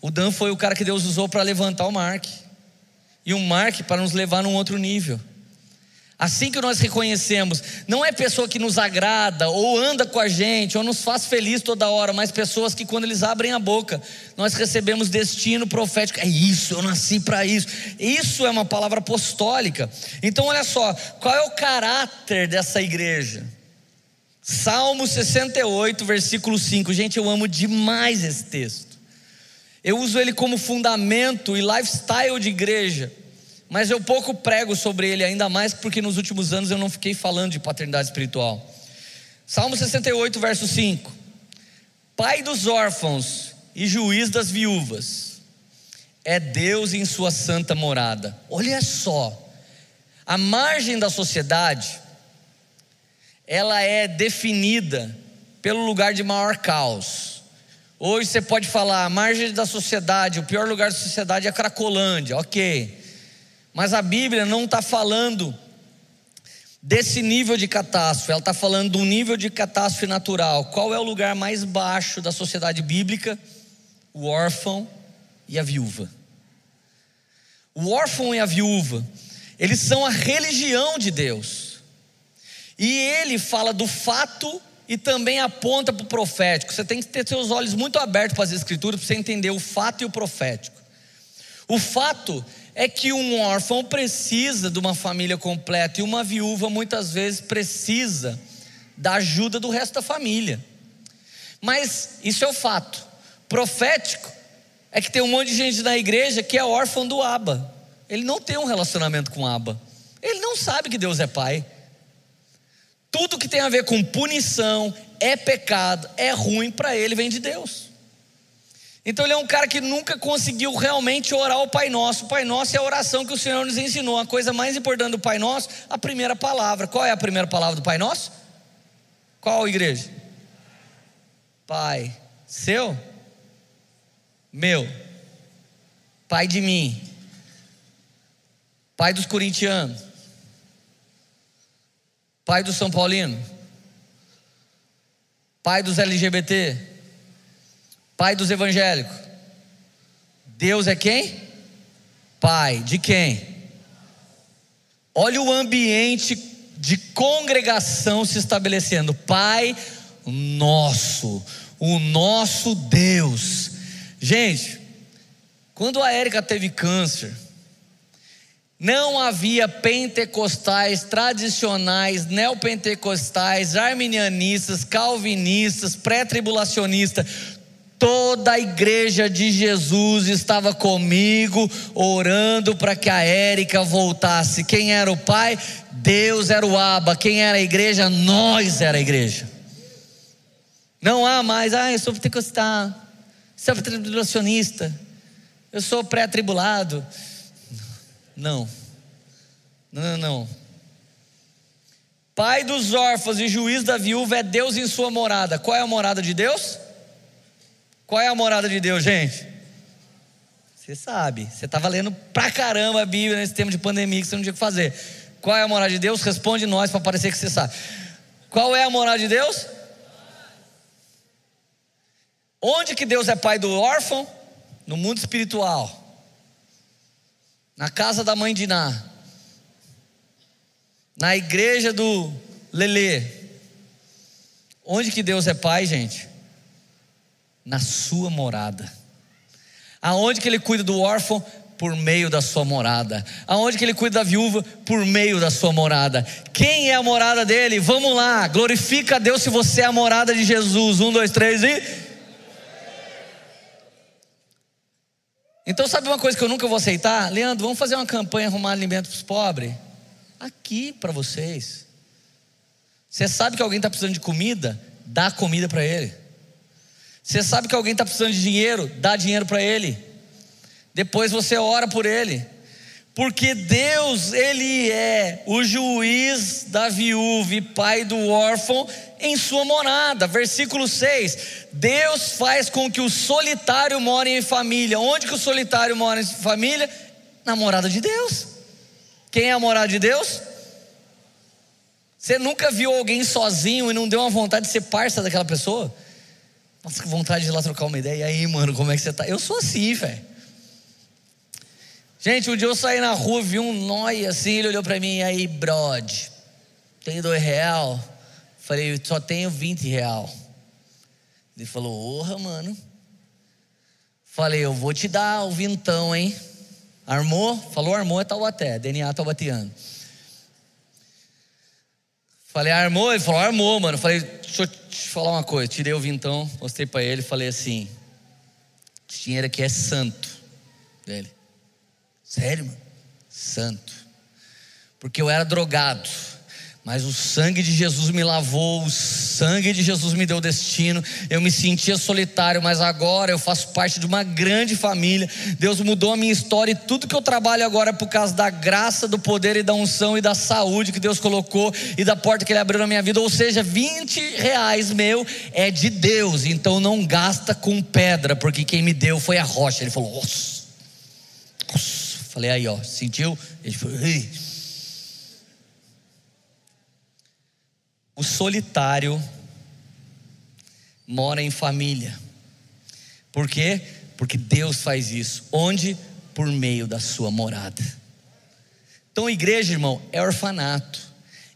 O Dan foi o cara que Deus usou para levantar o Mark. E o Mark para nos levar num outro nível. Assim que nós reconhecemos, não é pessoa que nos agrada, ou anda com a gente, ou nos faz feliz toda hora, mas pessoas que quando eles abrem a boca, nós recebemos destino profético. É isso, eu nasci para isso. Isso é uma palavra apostólica. Então, olha só, qual é o caráter dessa igreja? Salmo 68, versículo 5. Gente, eu amo demais esse texto. Eu uso ele como fundamento e lifestyle de igreja, mas eu pouco prego sobre ele, ainda mais porque nos últimos anos eu não fiquei falando de paternidade espiritual. Salmo 68, verso 5: Pai dos órfãos e juiz das viúvas, é Deus em sua santa morada. Olha só, a margem da sociedade, ela é definida pelo lugar de maior caos. Hoje você pode falar, a margem da sociedade, o pior lugar da sociedade é a Cracolândia, ok. Mas a Bíblia não está falando desse nível de catástrofe, ela está falando um nível de catástrofe natural. Qual é o lugar mais baixo da sociedade bíblica? O órfão e a viúva. O órfão e a viúva, eles são a religião de Deus. E ele fala do fato e também aponta para o profético. Você tem que ter seus olhos muito abertos para as escrituras para você entender o fato e o profético. O fato é que um órfão precisa de uma família completa e uma viúva muitas vezes precisa da ajuda do resto da família. Mas isso é o fato. Profético é que tem um monte de gente na igreja que é órfão do Aba. Ele não tem um relacionamento com Aba. Ele não sabe que Deus é pai. Tudo que tem a ver com punição, é pecado, é ruim para ele, vem de Deus. Então ele é um cara que nunca conseguiu realmente orar o Pai Nosso. O Pai Nosso é a oração que o Senhor nos ensinou. A coisa mais importante do Pai Nosso, a primeira palavra. Qual é a primeira palavra do Pai Nosso? Qual igreja? Pai. Seu? Meu. Pai de mim. Pai dos corintianos. Pai do São Paulino, pai dos LGBT, pai dos evangélicos. Deus é quem? Pai de quem? Olha o ambiente de congregação se estabelecendo. Pai nosso, o nosso Deus. Gente, quando a Érica teve câncer, não havia pentecostais tradicionais, neopentecostais, arminianistas, calvinistas, pré-tribulacionistas. Toda a igreja de Jesus estava comigo, orando para que a Érica voltasse. Quem era o pai? Deus era o Aba. Quem era a igreja? Nós era a igreja. Não há mais, ah, eu sou pentecostal, sou tribulacionista, eu sou pré-atribulado. Não. Não, não, não. Pai dos órfãos e juiz da viúva é Deus em sua morada. Qual é a morada de Deus? Qual é a morada de Deus, gente? Você sabe, você estava lendo pra caramba a Bíblia nesse tempo de pandemia que você não tinha o que fazer. Qual é a morada de Deus? Responde nós para parecer que você sabe. Qual é a morada de Deus? Onde que Deus é pai do órfão? No mundo espiritual. Na casa da mãe de Ná. Na igreja do Lelê. Onde que Deus é pai, gente? na sua morada. Aonde que ele cuida do órfão? Por meio da sua morada. Aonde que ele cuida da viúva? Por meio da sua morada. Quem é a morada dele? Vamos lá, glorifica a Deus se você é a morada de Jesus. Um, dois, três e. Então, sabe uma coisa que eu nunca vou aceitar? Leandro, vamos fazer uma campanha arrumar alimento para os pobres? Aqui para vocês. Você sabe que alguém está precisando de comida? Dá comida para ele. Você sabe que alguém está precisando de dinheiro? Dá dinheiro para ele. Depois você ora por ele. Porque Deus, Ele é o juiz da viúva e pai do órfão em sua morada. Versículo 6: Deus faz com que o solitário more em família. Onde que o solitário mora em família? Na morada de Deus. Quem é a morada de Deus? Você nunca viu alguém sozinho e não deu uma vontade de ser parça daquela pessoa? Nossa, que vontade de ir lá trocar uma ideia. E aí, mano, como é que você tá? Eu sou assim, velho. Gente, um dia eu saí na rua, vi um nóia assim, ele olhou para mim, e aí, brod, tem dois real? Falei, só tenho 20 real. Ele falou, orra, mano. Falei, eu vou te dar o vintão, hein? Armou? Falou, armou é Taubaté, DNA Taubatiano. Falei, armou? Ele falou, armou, mano. Falei, deixa eu te falar uma coisa. Tirei o vintão, mostrei para ele, falei assim: esse dinheiro aqui é santo. Dele, sério, mano? Santo. Porque eu era drogado. Mas o sangue de Jesus me lavou, o sangue de Jesus me deu destino. Eu me sentia solitário, mas agora eu faço parte de uma grande família. Deus mudou a minha história e tudo que eu trabalho agora é por causa da graça, do poder e da unção e da saúde que Deus colocou e da porta que Ele abriu na minha vida. Ou seja, 20 reais meu é de Deus, então não gasta com pedra, porque quem me deu foi a rocha. Ele falou, osso, osso. Falei aí, ó, sentiu? Ele falou, ei. O solitário mora em família. Por quê? Porque Deus faz isso. Onde? Por meio da sua morada. Então, igreja, irmão, é orfanato.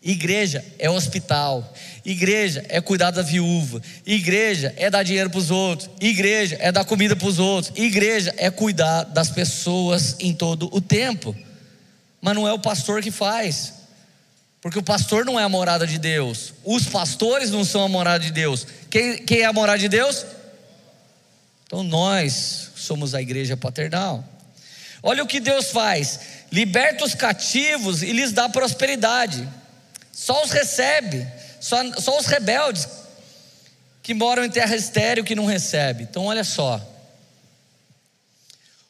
Igreja é hospital. Igreja é cuidar da viúva. Igreja é dar dinheiro para os outros. Igreja é dar comida para os outros. Igreja é cuidar das pessoas em todo o tempo. Mas não é o pastor que faz. Porque o pastor não é a morada de Deus, os pastores não são a morada de Deus. Quem, quem é a morada de Deus? Então nós somos a igreja paternal. Olha o que Deus faz: liberta os cativos e lhes dá prosperidade. Só os recebe, só, só os rebeldes que moram em terra estéril que não recebe. Então olha só.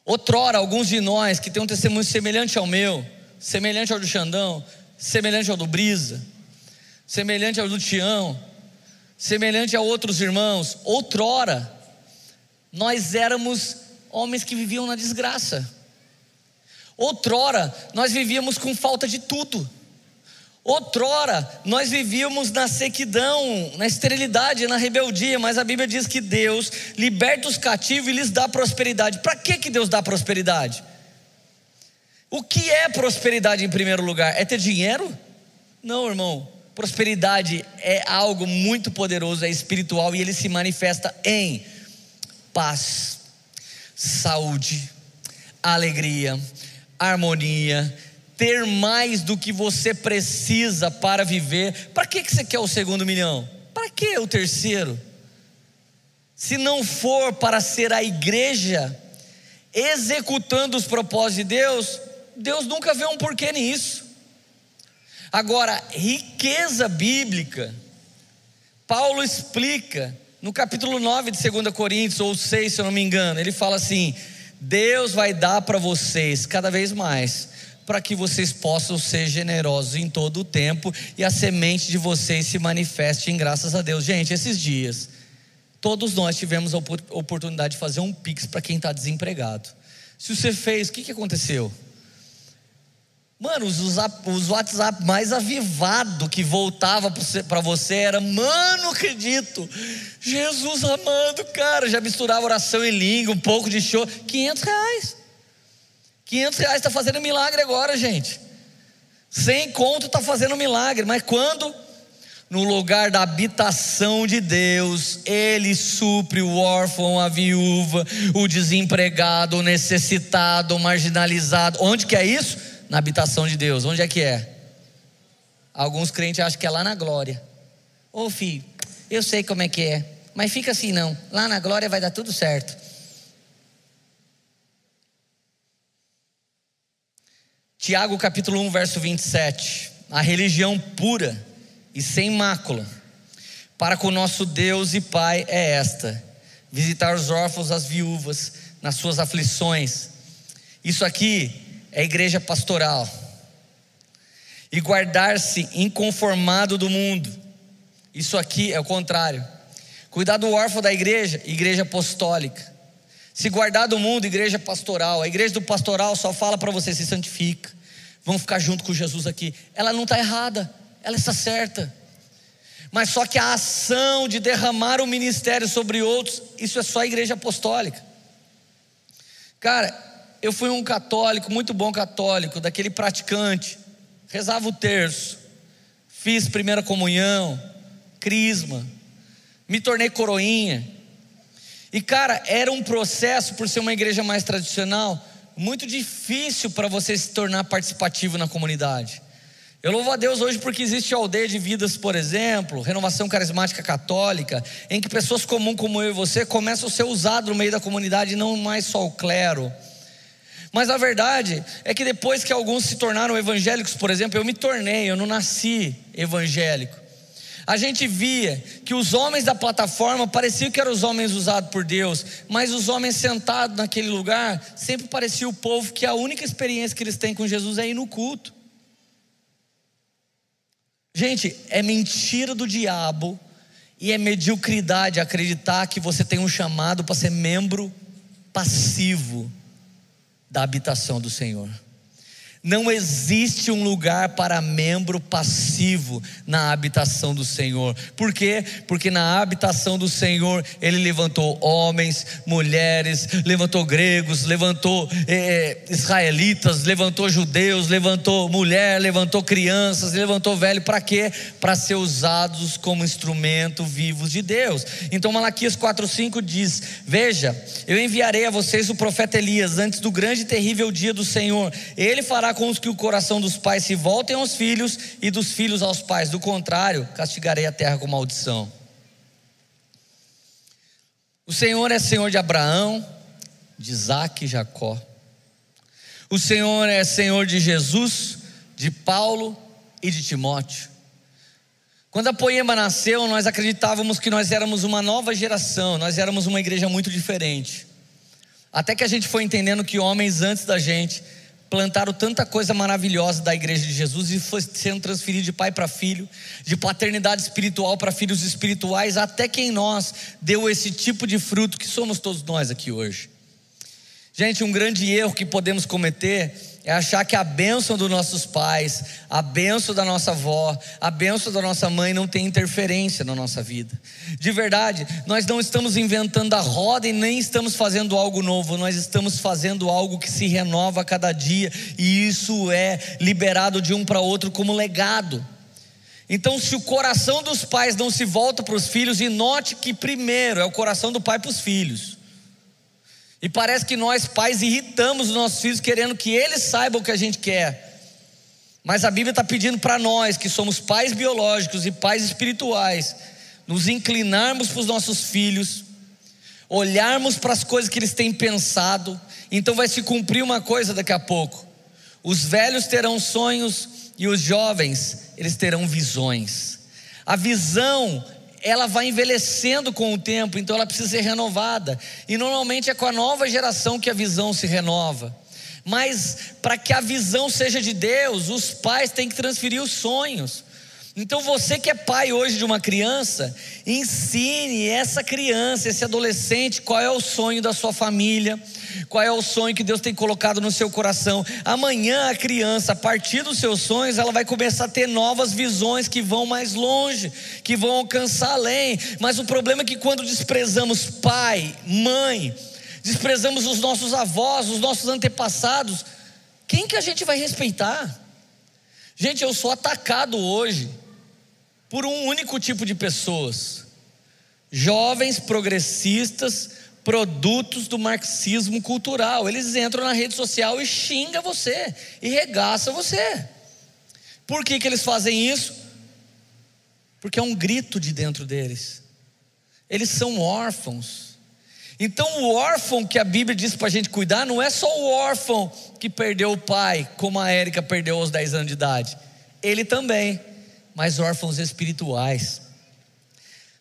Outrora, alguns de nós que têm um testemunho semelhante ao meu, semelhante ao do Xandão, semelhante ao do Brisa, semelhante ao do Tião, semelhante a outros irmãos. Outrora, nós éramos homens que viviam na desgraça. Outrora, nós vivíamos com falta de tudo. Outrora, nós vivíamos na sequidão, na esterilidade, na rebeldia, mas a Bíblia diz que Deus liberta os cativos e lhes dá prosperidade. Para que, que Deus dá prosperidade? O que é prosperidade em primeiro lugar? É ter dinheiro? Não, irmão. Prosperidade é algo muito poderoso, é espiritual e ele se manifesta em paz, saúde, alegria, harmonia, ter mais do que você precisa para viver. Para que, que você quer o segundo milhão? Para que o terceiro? se não for para ser a igreja executando os propósitos de Deus, Deus nunca vê um porquê nisso. Agora, riqueza bíblica, Paulo explica no capítulo 9 de 2 Coríntios, ou 6, se eu não me engano, ele fala assim: Deus vai dar para vocês cada vez mais, para que vocês possam ser generosos em todo o tempo e a semente de vocês se manifeste em graças a Deus. Gente, esses dias, todos nós tivemos a oportunidade de fazer um pix para quem está desempregado. Se você fez, o que, que aconteceu? Mano, os, os WhatsApp mais avivado que voltava para você era, mano, acredito, Jesus amando, cara, já misturava oração em língua, um pouco de show, 500 reais. 500 reais está fazendo milagre agora, gente. Sem conto está fazendo milagre, mas quando? No lugar da habitação de Deus, Ele supre o órfão, a viúva, o desempregado, o necessitado, o marginalizado. Onde que é isso? Na habitação de Deus. Onde é que é? Alguns crentes acham que é lá na glória. Ô filho, eu sei como é que é, mas fica assim não. Lá na glória vai dar tudo certo. Tiago capítulo 1, verso 27. A religião pura e sem mácula para com nosso Deus e Pai é esta: visitar os órfãos, as viúvas nas suas aflições. Isso aqui é a igreja pastoral. E guardar-se inconformado do mundo. Isso aqui é o contrário. Cuidar do órfão da igreja, igreja apostólica. Se guardar do mundo, igreja pastoral. A igreja do pastoral só fala para você se santifica. Vamos ficar junto com Jesus aqui. Ela não está errada, ela está certa. Mas só que a ação de derramar o ministério sobre outros, isso é só a igreja apostólica. Cara, eu fui um católico, muito bom católico, daquele praticante, rezava o terço, fiz primeira comunhão, crisma, me tornei coroinha. E cara, era um processo, por ser uma igreja mais tradicional, muito difícil para você se tornar participativo na comunidade. Eu louvo a Deus hoje porque existe a aldeia de vidas, por exemplo, renovação carismática católica, em que pessoas comuns como eu e você começam a ser usadas no meio da comunidade, não mais só o clero. Mas a verdade é que depois que alguns se tornaram evangélicos, por exemplo, eu me tornei, eu não nasci evangélico. A gente via que os homens da plataforma pareciam que eram os homens usados por Deus, mas os homens sentados naquele lugar sempre parecia o povo que a única experiência que eles têm com Jesus é ir no culto. Gente, é mentira do diabo e é mediocridade acreditar que você tem um chamado para ser membro passivo da habitação do Senhor. Não existe um lugar para membro passivo na habitação do Senhor. Por quê? Porque na habitação do Senhor Ele levantou homens, mulheres, levantou gregos, levantou eh, israelitas, levantou judeus, levantou mulher, levantou crianças, levantou velho. Para quê? Para ser usados como instrumento vivos de Deus. Então Malaquias 4,5 diz: Veja, eu enviarei a vocês o profeta Elias antes do grande e terrível dia do Senhor. Ele fará com os que o coração dos pais se voltem aos filhos e dos filhos aos pais. Do contrário, castigarei a terra com maldição. O Senhor é Senhor de Abraão, de Isaac e Jacó. O Senhor é Senhor de Jesus, de Paulo e de Timóteo. Quando a Poema nasceu, nós acreditávamos que nós éramos uma nova geração, nós éramos uma igreja muito diferente. Até que a gente foi entendendo que homens antes da gente plantaram tanta coisa maravilhosa da igreja de Jesus e foi sendo transferido de pai para filho, de paternidade espiritual para filhos espirituais, até que em nós deu esse tipo de fruto que somos todos nós aqui hoje. Gente, um grande erro que podemos cometer é achar que a bênção dos nossos pais, a bênção da nossa avó, a bênção da nossa mãe não tem interferência na nossa vida. De verdade, nós não estamos inventando a roda e nem estamos fazendo algo novo, nós estamos fazendo algo que se renova a cada dia e isso é liberado de um para outro como legado. Então, se o coração dos pais não se volta para os filhos, e note que primeiro é o coração do pai para os filhos. E parece que nós, pais, irritamos os nossos filhos querendo que eles saibam o que a gente quer. Mas a Bíblia está pedindo para nós, que somos pais biológicos e pais espirituais, nos inclinarmos para os nossos filhos, olharmos para as coisas que eles têm pensado, então vai se cumprir uma coisa daqui a pouco. Os velhos terão sonhos e os jovens, eles terão visões. A visão, ela vai envelhecendo com o tempo, então ela precisa ser renovada. E normalmente é com a nova geração que a visão se renova. Mas para que a visão seja de Deus, os pais têm que transferir os sonhos. Então você que é pai hoje de uma criança, ensine essa criança, esse adolescente, qual é o sonho da sua família, qual é o sonho que Deus tem colocado no seu coração. Amanhã a criança, a partir dos seus sonhos, ela vai começar a ter novas visões que vão mais longe, que vão alcançar além. Mas o problema é que quando desprezamos pai, mãe, desprezamos os nossos avós, os nossos antepassados, quem que a gente vai respeitar? Gente, eu sou atacado hoje por um único tipo de pessoas: jovens progressistas, produtos do marxismo cultural. Eles entram na rede social e xinga você e regaça você. Por que, que eles fazem isso? Porque é um grito de dentro deles. Eles são órfãos. Então, o órfão que a Bíblia diz para a gente cuidar não é só o órfão que perdeu o pai, como a Érica perdeu aos 10 anos de idade. Ele também mas órfãos espirituais.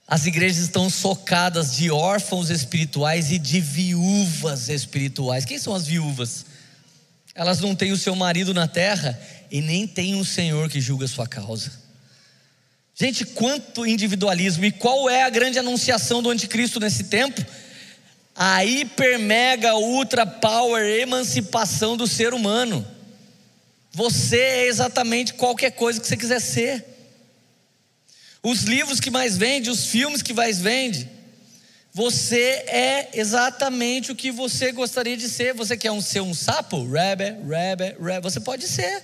As igrejas estão socadas de órfãos espirituais e de viúvas espirituais. Quem são as viúvas? Elas não têm o seu marido na terra e nem têm o Senhor que julga a sua causa. Gente, quanto individualismo! E qual é a grande anunciação do anticristo nesse tempo? A hiper, mega, ultra power emancipação do ser humano. Você é exatamente qualquer coisa que você quiser ser os livros que mais vende, os filmes que mais vende. Você é exatamente o que você gostaria de ser. Você quer um, ser um sapo? Rebe, rebe, rebe. Você pode ser.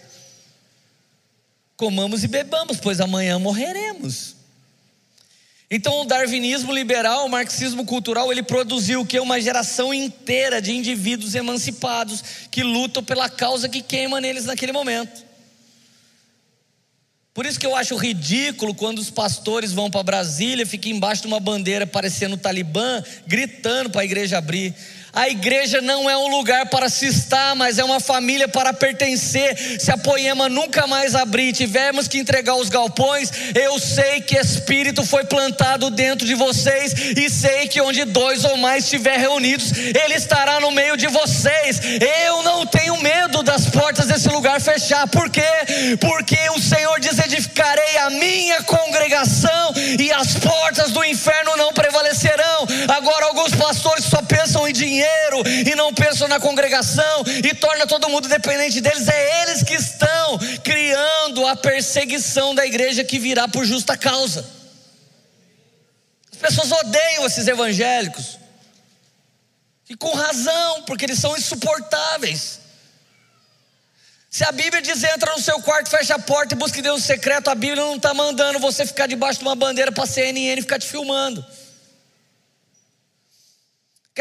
Comamos e bebamos, pois amanhã morreremos. Então, o darwinismo liberal, o marxismo cultural, ele produziu o que? Uma geração inteira de indivíduos emancipados que lutam pela causa que queima neles naquele momento. Por isso que eu acho ridículo quando os pastores vão para Brasília, ficam embaixo de uma bandeira parecendo Talibã, gritando para a igreja abrir. A igreja não é um lugar para se estar, mas é uma família para pertencer. Se a Poema nunca mais abrir tivermos que entregar os galpões, eu sei que Espírito foi plantado dentro de vocês e sei que onde dois ou mais estiver reunidos, Ele estará no meio de vocês. Eu não tenho medo das portas desse lugar fechar. Por quê? Porque o Senhor diz: edificarei a minha congregação e as portas do inferno não prevalecerão. Agora, alguns pastores só pensam em dinheiro dinheiro e não pensam na congregação e torna todo mundo dependente deles, é eles que estão criando a perseguição da igreja que virá por justa causa. As pessoas odeiam esses evangélicos. E com razão, porque eles são insuportáveis. Se a Bíblia diz entra no seu quarto, fecha a porta e busque Deus secreto, a Bíblia não está mandando você ficar debaixo de uma bandeira para a CNN ficar te filmando.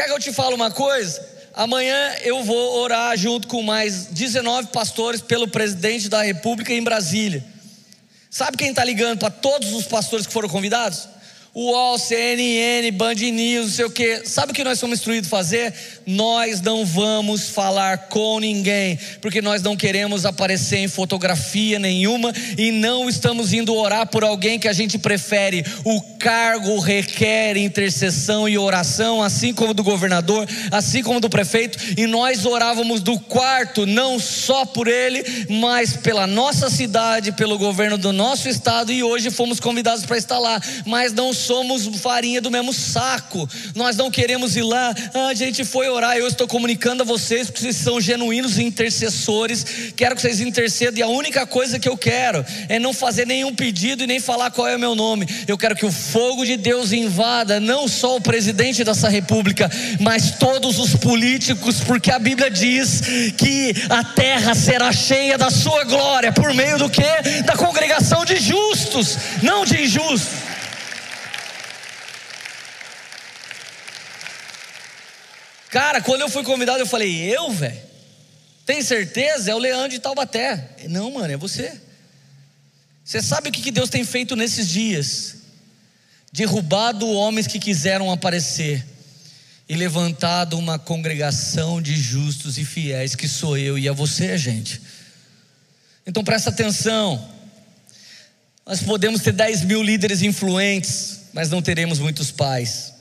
Quer que eu te fale uma coisa? Amanhã eu vou orar junto com mais 19 pastores pelo presidente da República em Brasília. Sabe quem está ligando para todos os pastores que foram convidados? UOL, CNN, Band News, não sei o que. Sabe o que nós somos instruídos a fazer? Nós não vamos falar com ninguém, porque nós não queremos aparecer em fotografia nenhuma e não estamos indo orar por alguém que a gente prefere. O cargo requer intercessão e oração, assim como do governador, assim como do prefeito, e nós orávamos do quarto, não só por ele, mas pela nossa cidade, pelo governo do nosso estado, e hoje fomos convidados para estar lá, mas não somos farinha do mesmo saco. Nós não queremos ir lá. Ah, a gente foi orar. Eu estou comunicando a vocês porque vocês são genuínos intercessores. Quero que vocês intercedam. E a única coisa que eu quero é não fazer nenhum pedido e nem falar qual é o meu nome. Eu quero que o fogo de Deus invada não só o presidente dessa república, mas todos os políticos, porque a Bíblia diz que a terra será cheia da sua glória por meio do que? Da congregação de justos, não de injustos. Cara, quando eu fui convidado, eu falei, eu, velho? Tem certeza? É o Leandro de Taubaté. Não, mano, é você. Você sabe o que Deus tem feito nesses dias? Derrubado homens que quiseram aparecer e levantado uma congregação de justos e fiéis, que sou eu e a você, gente. Então presta atenção. Nós podemos ter 10 mil líderes influentes, mas não teremos muitos pais.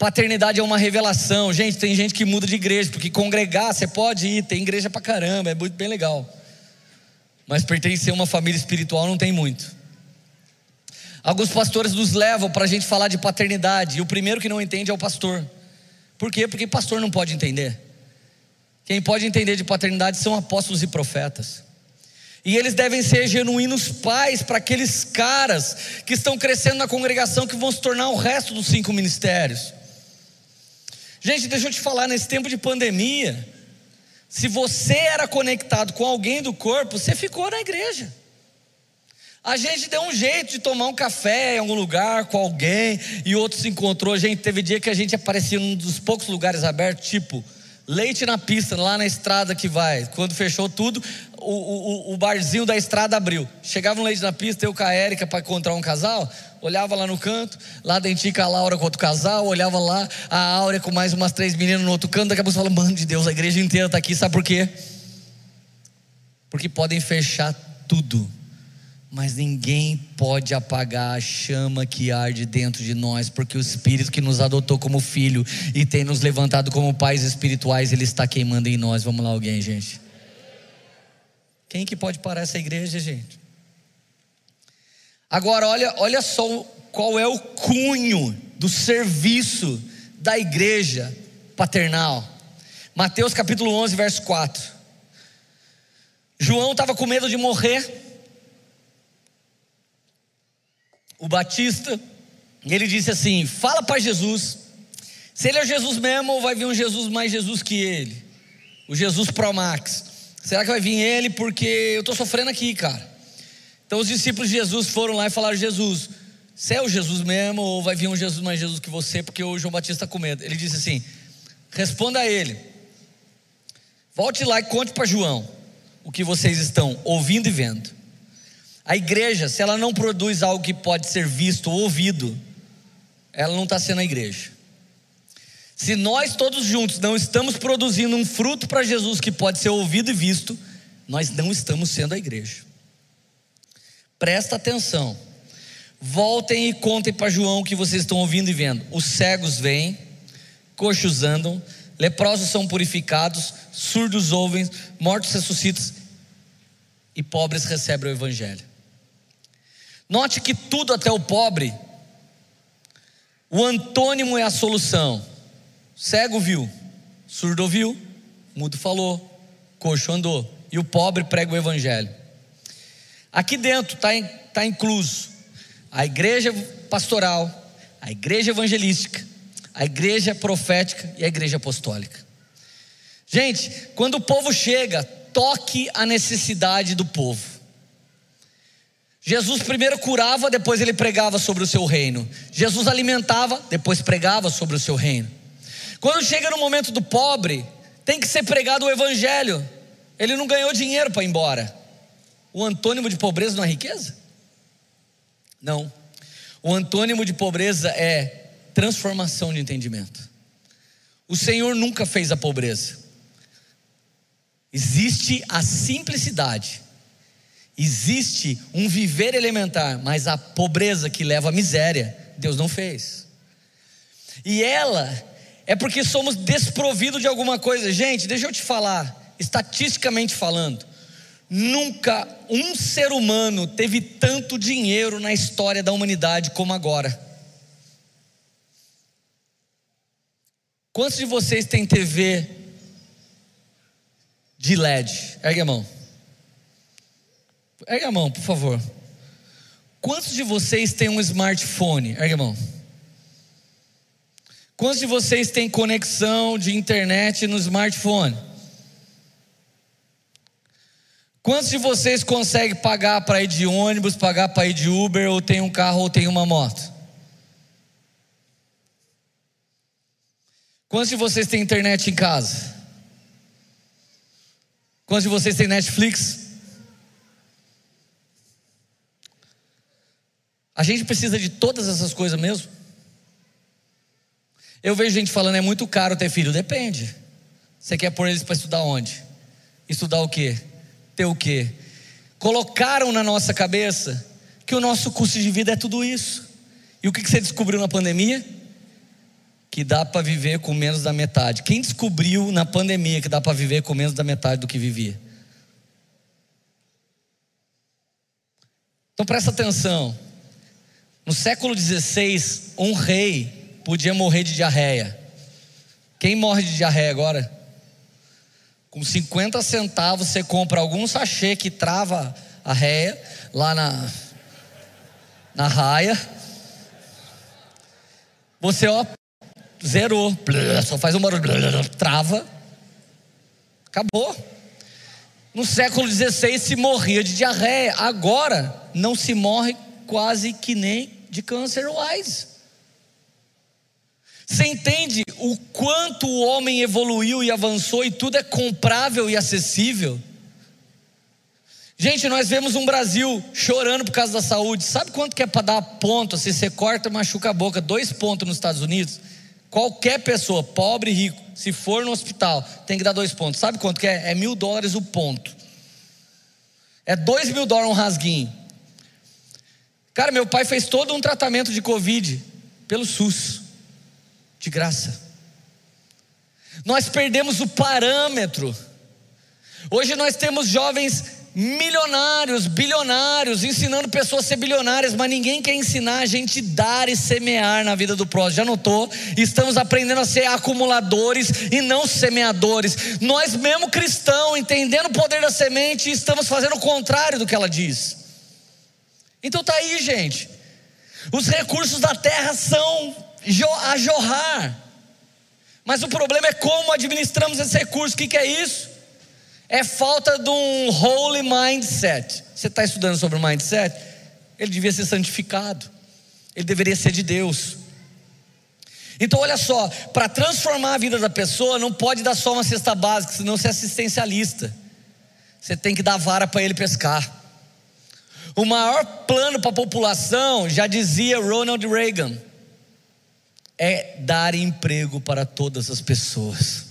Paternidade é uma revelação. Gente, tem gente que muda de igreja, porque congregar, você pode ir, tem igreja pra caramba, é muito bem legal. Mas pertencer a uma família espiritual não tem muito. Alguns pastores nos levam para a gente falar de paternidade, e o primeiro que não entende é o pastor. Por quê? Porque pastor não pode entender. Quem pode entender de paternidade são apóstolos e profetas. E eles devem ser genuínos pais para aqueles caras que estão crescendo na congregação que vão se tornar o resto dos cinco ministérios. Gente, deixa eu te falar, nesse tempo de pandemia, se você era conectado com alguém do corpo, você ficou na igreja. A gente deu um jeito de tomar um café em algum lugar com alguém e outro se encontrou. A gente teve dia que a gente aparecia num dos poucos lugares abertos, tipo leite na pista, lá na estrada que vai. Quando fechou tudo, o, o, o barzinho da estrada abriu. Chegava um leite na pista, eu com a Érica para encontrar um casal, olhava lá no canto, lá dentica a Laura com outro casal, olhava lá a Áurea com mais umas três meninas no outro canto, daqui a pouco falava, mano de Deus, a igreja inteira está aqui, sabe por quê? Porque podem fechar tudo mas ninguém pode apagar a chama que arde dentro de nós, porque o Espírito que nos adotou como filho e tem nos levantado como pais espirituais, ele está queimando em nós. Vamos lá, alguém, gente. Quem que pode parar essa igreja, gente? Agora, olha, olha só qual é o cunho do serviço da igreja paternal. Mateus capítulo 11, verso 4. João estava com medo de morrer o Batista, ele disse assim: fala para Jesus, se ele é Jesus mesmo ou vai vir um Jesus mais Jesus que ele? O Jesus Pro Max. Será que vai vir ele? Porque eu estou sofrendo aqui, cara. Então os discípulos de Jesus foram lá e falaram: Jesus, você é o Jesus mesmo ou vai vir um Jesus mais Jesus que você? Porque o João Batista está com medo. Ele disse assim: responda a ele, volte lá e conte para João o que vocês estão ouvindo e vendo. A igreja, se ela não produz algo que pode ser visto ou ouvido, ela não está sendo a igreja. Se nós todos juntos não estamos produzindo um fruto para Jesus que pode ser ouvido e visto, nós não estamos sendo a igreja. Presta atenção. Voltem e contem para João o que vocês estão ouvindo e vendo. Os cegos vêm, coxos andam, leprosos são purificados, surdos ouvem, mortos ressuscitam e pobres recebem o evangelho. Note que tudo, até o pobre, o antônimo é a solução. Cego viu, surdo ouviu, mudo falou, coxo andou, e o pobre prega o evangelho. Aqui dentro está tá incluso a igreja pastoral, a igreja evangelística, a igreja profética e a igreja apostólica. Gente, quando o povo chega, toque a necessidade do povo. Jesus primeiro curava, depois ele pregava sobre o seu reino. Jesus alimentava, depois pregava sobre o seu reino. Quando chega no momento do pobre, tem que ser pregado o evangelho. Ele não ganhou dinheiro para ir embora. O antônimo de pobreza não é riqueza? Não. O antônimo de pobreza é transformação de entendimento. O Senhor nunca fez a pobreza. Existe a simplicidade Existe um viver elementar, mas a pobreza que leva à miséria, Deus não fez. E ela é porque somos desprovidos de alguma coisa. Gente, deixa eu te falar, estatisticamente falando, nunca um ser humano teve tanto dinheiro na história da humanidade como agora. Quantos de vocês têm TV de LED? Ergue a mão. Ergue a mão, por favor. Quantos de vocês têm um smartphone? Ergue a mão. Quantos de vocês têm conexão de internet no smartphone? Quantos de vocês conseguem pagar para ir de ônibus, pagar para ir de Uber, ou tem um carro ou tem uma moto? Quantos de vocês têm internet em casa? Quantos de vocês têm Netflix? A gente precisa de todas essas coisas mesmo? Eu vejo gente falando é muito caro ter filho. Depende. Você quer pôr eles para estudar onde? Estudar o quê? Ter o quê? Colocaram na nossa cabeça que o nosso custo de vida é tudo isso. E o que você descobriu na pandemia? Que dá para viver com menos da metade. Quem descobriu na pandemia que dá para viver com menos da metade do que vivia? Então presta atenção. No século XVI, um rei podia morrer de diarreia. Quem morre de diarreia agora? Com 50 centavos você compra algum sachê que trava a réia lá na, na raia. Você ó, zerou, só faz um barulho, trava, acabou. No século XVI se morria de diarreia, agora não se morre quase que nem de câncer AIDS. Você entende o quanto o homem evoluiu e avançou e tudo é comprável e acessível? Gente, nós vemos um Brasil chorando por causa da saúde. Sabe quanto que é para dar ponto? Se você corta, machuca a boca, dois pontos nos Estados Unidos. Qualquer pessoa, pobre, rico, se for no hospital, tem que dar dois pontos. Sabe quanto que é? É mil dólares o ponto. É dois mil dólares um rasguinho. Cara, meu pai fez todo um tratamento de Covid pelo SUS, de graça. Nós perdemos o parâmetro. Hoje nós temos jovens milionários, bilionários, ensinando pessoas a ser bilionárias, mas ninguém quer ensinar a gente dar e semear na vida do próximo. Já notou? Estamos aprendendo a ser acumuladores e não semeadores. Nós, mesmo cristãos, entendendo o poder da semente, estamos fazendo o contrário do que ela diz. Então tá aí, gente. Os recursos da terra são a jorrar. Mas o problema é como administramos esse recurso. O que, que é isso? É falta de um holy mindset. Você está estudando sobre o mindset? Ele devia ser santificado. Ele deveria ser de Deus. Então, olha só, para transformar a vida da pessoa, não pode dar só uma cesta básica, senão você é assistencialista. Você tem que dar vara para ele pescar. O maior plano para a população, já dizia Ronald Reagan, é dar emprego para todas as pessoas.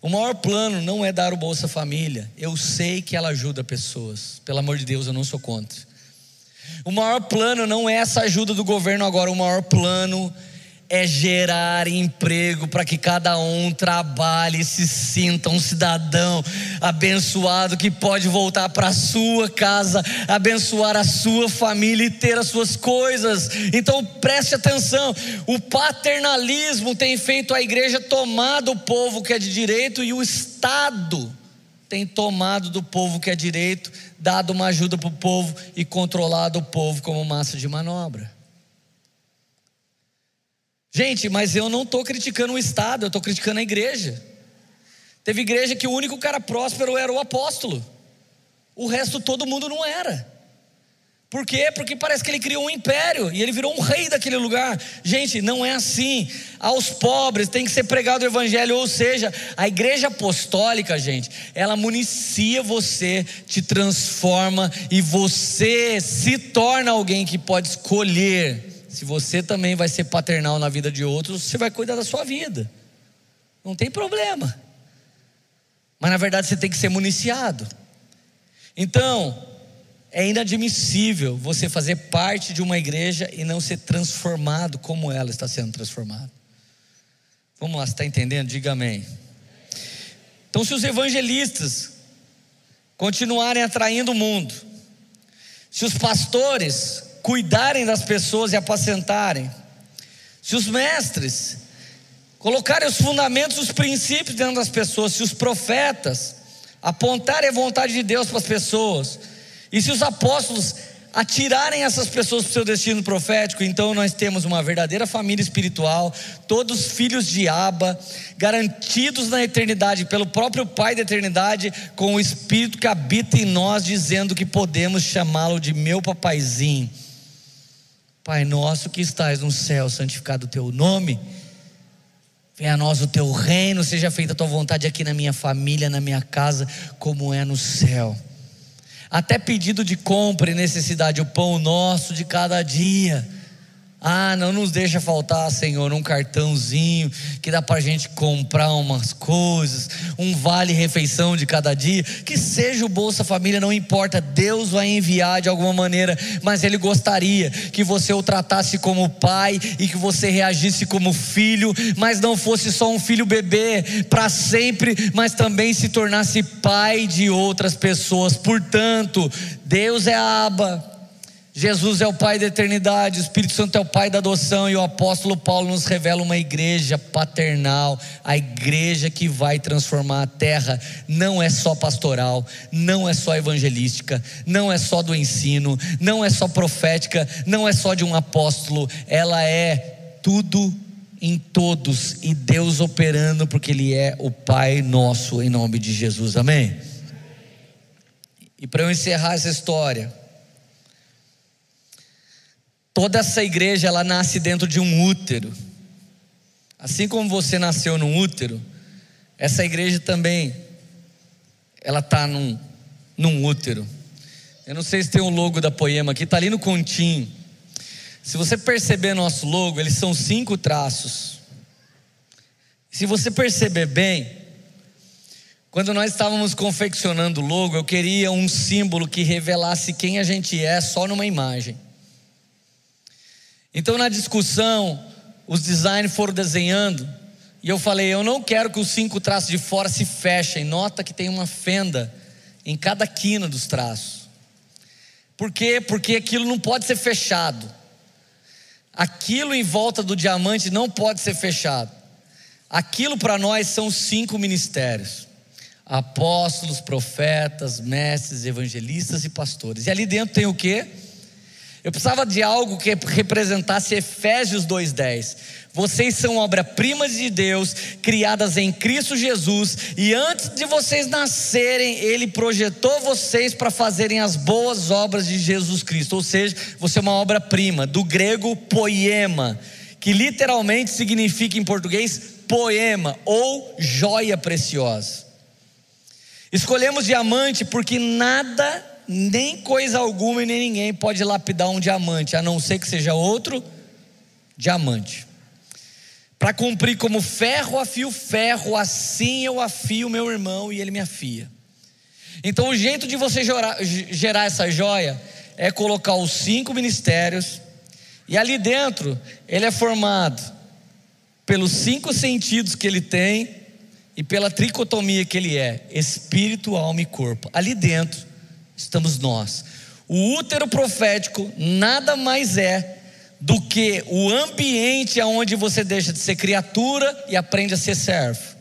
O maior plano não é dar o Bolsa Família. Eu sei que ela ajuda pessoas. Pelo amor de Deus, eu não sou contra. O maior plano não é essa ajuda do governo agora. O maior plano é gerar emprego para que cada um trabalhe e se sinta um cidadão abençoado que pode voltar para a sua casa, abençoar a sua família e ter as suas coisas. Então preste atenção: o paternalismo tem feito a igreja tomar do povo que é de direito e o Estado tem tomado do povo que é direito, dado uma ajuda para o povo e controlado o povo como massa de manobra. Gente, mas eu não estou criticando o Estado, eu estou criticando a igreja. Teve igreja que o único cara próspero era o apóstolo, o resto todo mundo não era. Por quê? Porque parece que ele criou um império e ele virou um rei daquele lugar. Gente, não é assim. Aos pobres tem que ser pregado o evangelho, ou seja, a igreja apostólica, gente, ela municia você, te transforma e você se torna alguém que pode escolher se você também vai ser paternal na vida de outros, você vai cuidar da sua vida. Não tem problema. Mas na verdade você tem que ser municiado. Então, é inadmissível você fazer parte de uma igreja e não ser transformado como ela está sendo transformada. Vamos lá, você está entendendo? Diga amém. Então, se os evangelistas continuarem atraindo o mundo, se os pastores cuidarem das pessoas e apacentarem, se os mestres colocarem os fundamentos, os princípios dentro das pessoas, se os profetas apontarem a vontade de Deus para as pessoas, e se os apóstolos atirarem essas pessoas para o seu destino profético, então nós temos uma verdadeira família espiritual, todos filhos de Abba, garantidos na eternidade pelo próprio Pai da eternidade, com o Espírito que habita em nós, dizendo que podemos chamá-lo de meu papaizinho. Pai nosso que estás no céu, santificado o teu nome. Venha a nós o teu reino, seja feita a tua vontade aqui na minha família, na minha casa, como é no céu. Até pedido de compra e necessidade, o pão nosso de cada dia. Ah, não nos deixa faltar, Senhor, um cartãozinho que dá para a gente comprar umas coisas, um vale refeição de cada dia, que seja o Bolsa Família, não importa, Deus vai enviar de alguma maneira, mas Ele gostaria que você o tratasse como pai e que você reagisse como filho, mas não fosse só um filho bebê para sempre, mas também se tornasse pai de outras pessoas. Portanto, Deus é a aba Jesus é o Pai da eternidade, o Espírito Santo é o Pai da adoção, e o apóstolo Paulo nos revela uma igreja paternal, a igreja que vai transformar a terra. Não é só pastoral, não é só evangelística, não é só do ensino, não é só profética, não é só de um apóstolo, ela é tudo em todos, e Deus operando, porque Ele é o Pai nosso, em nome de Jesus, amém? E para eu encerrar essa história, Toda essa igreja ela nasce dentro de um útero. Assim como você nasceu num útero, essa igreja também ela está num, num útero. Eu não sei se tem o um logo da Poema aqui, está ali no continho. Se você perceber nosso logo, eles são cinco traços. Se você perceber bem, quando nós estávamos confeccionando o logo, eu queria um símbolo que revelasse quem a gente é só numa imagem. Então, na discussão, os designers foram desenhando, e eu falei: eu não quero que os cinco traços de fora se fechem. Nota que tem uma fenda em cada quina dos traços. Por quê? Porque aquilo não pode ser fechado. Aquilo em volta do diamante não pode ser fechado. Aquilo para nós são cinco ministérios: apóstolos, profetas, mestres, evangelistas e pastores. E ali dentro tem o que? Eu precisava de algo que representasse Efésios 2:10. Vocês são obra-primas de Deus, criadas em Cristo Jesus, e antes de vocês nascerem, ele projetou vocês para fazerem as boas obras de Jesus Cristo. Ou seja, você é uma obra-prima, do grego poema, que literalmente significa em português poema ou joia preciosa. Escolhemos diamante porque nada nem coisa alguma e nem ninguém pode lapidar um diamante, a não ser que seja outro diamante. Para cumprir como ferro afio ferro, assim eu afio meu irmão e ele me afia. Então o jeito de você gerar, gerar essa joia é colocar os cinco ministérios, e ali dentro ele é formado pelos cinco sentidos que ele tem e pela tricotomia que ele é: espírito, alma e corpo. Ali dentro estamos nós. O útero profético nada mais é do que o ambiente onde você deixa de ser criatura e aprende a ser servo.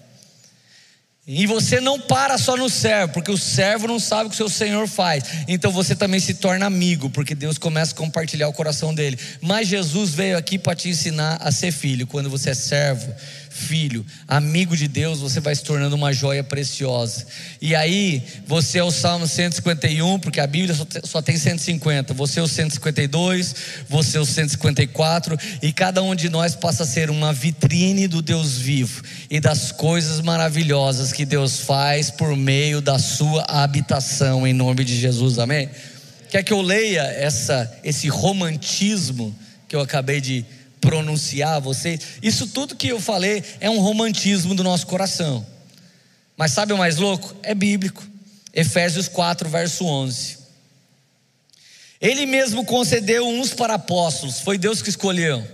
E você não para só no servo, porque o servo não sabe o que o seu Senhor faz. Então você também se torna amigo, porque Deus começa a compartilhar o coração dele. Mas Jesus veio aqui para te ensinar a ser filho. Quando você é servo, filho, amigo de Deus, você vai se tornando uma joia preciosa. E aí, você é o Salmo 151, porque a Bíblia só tem 150. Você é o 152, você é o 154, e cada um de nós passa a ser uma vitrine do Deus vivo e das coisas maravilhosas que Deus faz por meio da sua habitação, em nome de Jesus, amém? Quer que eu leia essa, esse romantismo que eu acabei de pronunciar a vocês. Isso tudo que eu falei é um romantismo do nosso coração. Mas sabe o mais louco? É bíblico. Efésios 4, verso 11. Ele mesmo concedeu uns para apóstolos, foi Deus que escolheu.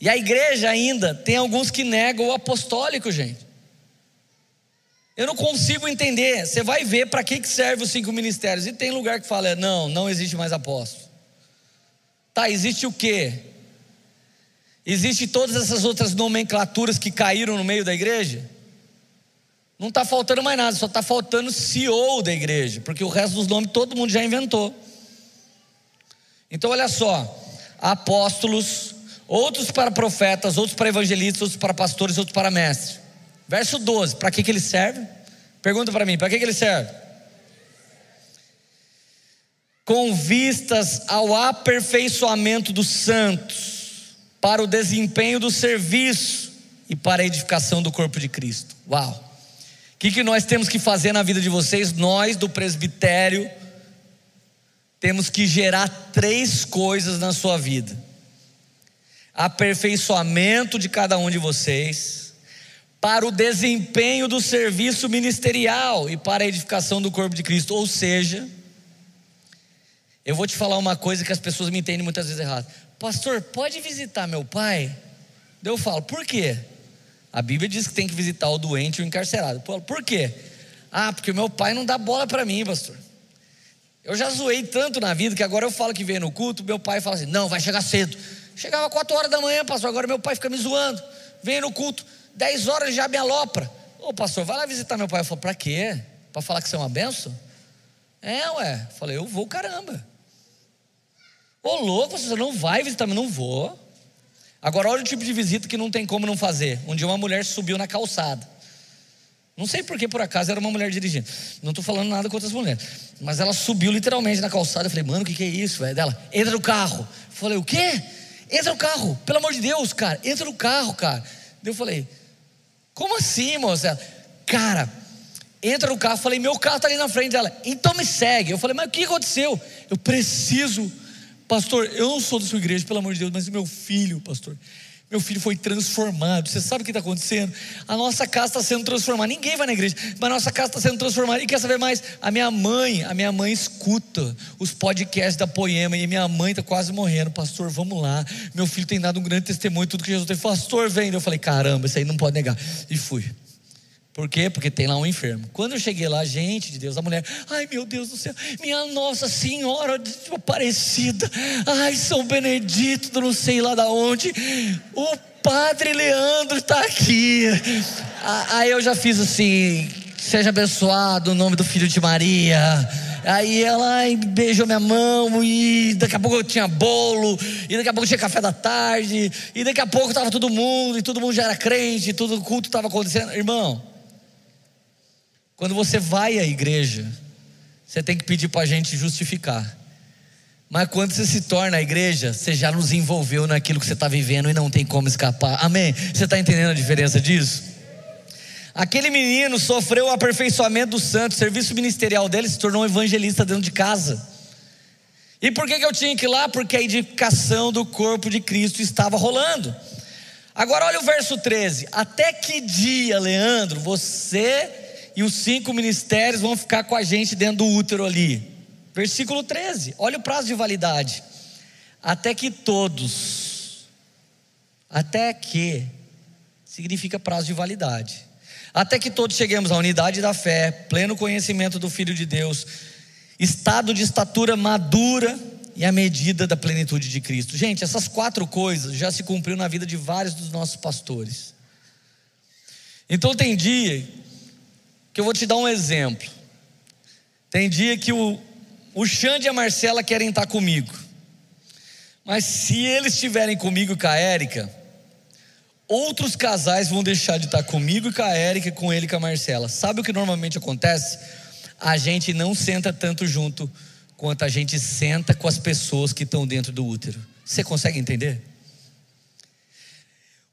E a igreja ainda tem alguns que negam o apostólico, gente. Eu não consigo entender. Você vai ver para que, que serve os cinco ministérios. E tem lugar que fala: não, não existe mais apóstolo. Tá, existe o quê? Existem todas essas outras nomenclaturas que caíram no meio da igreja? Não está faltando mais nada, só está faltando CEO da igreja, porque o resto dos nomes todo mundo já inventou. Então, olha só: apóstolos, outros para profetas, outros para evangelistas, outros para pastores, outros para mestres. Verso 12: para que, que ele serve? Pergunta para mim: para que, que ele serve? Com vistas ao aperfeiçoamento dos santos para o desempenho do serviço e para a edificação do corpo de Cristo. Uau! O que, que nós temos que fazer na vida de vocês? Nós, do presbitério, temos que gerar três coisas na sua vida. aperfeiçoamento de cada um de vocês, para o desempenho do serviço ministerial e para a edificação do corpo de Cristo. Ou seja, eu vou te falar uma coisa que as pessoas me entendem muitas vezes errado. Pastor, pode visitar meu pai? Eu falo, por quê? A Bíblia diz que tem que visitar o doente e o encarcerado. Por quê? Ah, porque meu pai não dá bola para mim, pastor. Eu já zoei tanto na vida que agora eu falo que vem no culto, meu pai fala assim: não, vai chegar cedo. Chegava 4 horas da manhã, pastor, agora meu pai fica me zoando. Vem no culto, 10 horas já me alopra. Ô pastor, vai lá visitar meu pai. Eu falo, para quê? Para falar que você é uma benção? É, ué. Eu falei, eu vou, caramba. Ô louco, você não vai visitar, mas não vou. Agora olha o tipo de visita que não tem como não fazer. Um dia uma mulher subiu na calçada. Não sei por que por acaso era uma mulher dirigindo. Não estou falando nada contra as mulheres. Mas ela subiu literalmente na calçada. Eu falei, mano, o que, que é isso? Velho? Dela, entra no carro. Eu falei, o quê? Entra no carro, pelo amor de Deus, cara, entra no carro, cara. Eu falei, como assim, moça? Cara, entra no carro. Eu falei, meu carro está ali na frente dela. Então me segue. Eu falei, mas o que aconteceu? Eu preciso Pastor, eu não sou da sua igreja, pelo amor de Deus, mas meu filho, pastor, meu filho foi transformado. Você sabe o que está acontecendo? A nossa casa está sendo transformada. Ninguém vai na igreja, mas a nossa casa está sendo transformada. E quer saber mais? A minha mãe, a minha mãe escuta os podcasts da Poema e minha mãe está quase morrendo. Pastor, vamos lá. Meu filho tem dado um grande testemunho tudo que Jesus tem. Pastor, vem. Eu falei, caramba, isso aí não pode negar. E fui. Por quê? Porque tem lá um enfermo. Quando eu cheguei lá, gente de Deus, a mulher, ai meu Deus do céu, minha Nossa Senhora Aparecida, ai São Benedito, não sei lá da onde, o Padre Leandro está aqui. Aí eu já fiz assim, seja abençoado o nome do Filho de Maria. Aí ela beijou minha mão e daqui a pouco eu tinha bolo, e daqui a pouco tinha café da tarde, e daqui a pouco estava todo mundo, e todo mundo já era crente, e todo culto estava acontecendo. Irmão, quando você vai à igreja, você tem que pedir para a gente justificar. Mas quando você se torna a igreja, você já nos envolveu naquilo que você está vivendo e não tem como escapar. Amém? Você está entendendo a diferença disso? Aquele menino sofreu o aperfeiçoamento do santo, o serviço ministerial dele se tornou um evangelista dentro de casa. E por que, eu tinha que ir lá? Porque a edificação do corpo de Cristo estava rolando. Agora olha o verso 13: Até que dia, Leandro, você e os cinco ministérios vão ficar com a gente dentro do útero ali. Versículo 13, olha o prazo de validade. Até que todos, até que, significa prazo de validade. Até que todos cheguemos à unidade da fé, pleno conhecimento do Filho de Deus, estado de estatura madura e a medida da plenitude de Cristo. Gente, essas quatro coisas já se cumpriu na vida de vários dos nossos pastores. Então tem dia que eu vou te dar um exemplo. Tem dia que o, o Xande e a Marcela querem estar comigo. Mas se eles estiverem comigo com a Érica, outros casais vão deixar de estar comigo e com a Érica, com ele e com a Marcela. Sabe o que normalmente acontece? A gente não senta tanto junto quanto a gente senta com as pessoas que estão dentro do útero. Você consegue entender?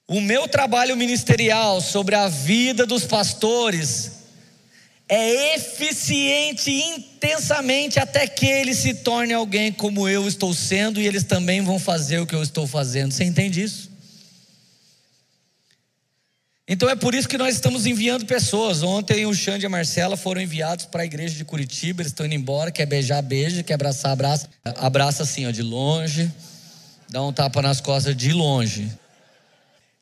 O meu trabalho ministerial sobre a vida dos pastores é eficiente intensamente até que ele se torne alguém como eu estou sendo e eles também vão fazer o que eu estou fazendo. Você entende isso? Então é por isso que nós estamos enviando pessoas. Ontem o Xande e a Marcela foram enviados para a igreja de Curitiba, eles estão indo embora, quer beijar, beija, quer abraçar, abraça. Abraça assim, ó, de longe. Dá um tapa nas costas de longe.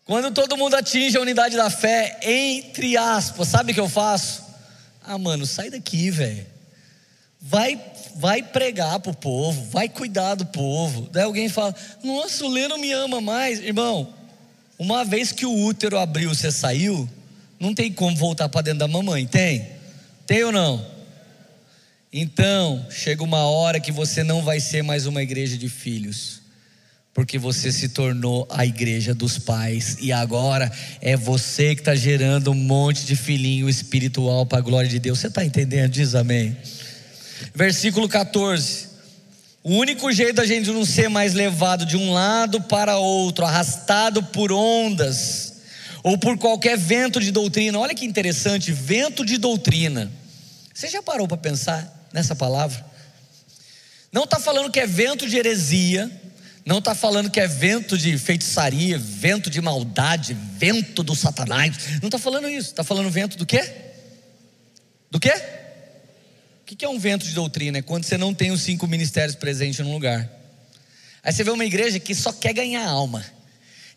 Quando todo mundo atinge a unidade da fé, entre aspas, sabe o que eu faço? Ah, mano, sai daqui, velho. Vai, vai pregar pro povo, vai cuidar do povo. Daí alguém fala: Nossa, o Lê não me ama mais. Irmão, uma vez que o útero abriu, você saiu, não tem como voltar para dentro da mamãe, tem? Tem ou não? Então, chega uma hora que você não vai ser mais uma igreja de filhos porque você se tornou a igreja dos pais e agora é você que está gerando um monte de filhinho espiritual para a glória de Deus. Você está entendendo? Diz amém. Versículo 14. O único jeito da gente não ser mais levado de um lado para outro, arrastado por ondas ou por qualquer vento de doutrina. Olha que interessante, vento de doutrina. Você já parou para pensar nessa palavra? Não está falando que é vento de heresia Não está falando que é vento de feitiçaria, vento de maldade, vento do satanás. Não está falando isso. Está falando vento do quê? Do quê? O que é um vento de doutrina? É quando você não tem os cinco ministérios presentes num lugar. Aí você vê uma igreja que só quer ganhar alma.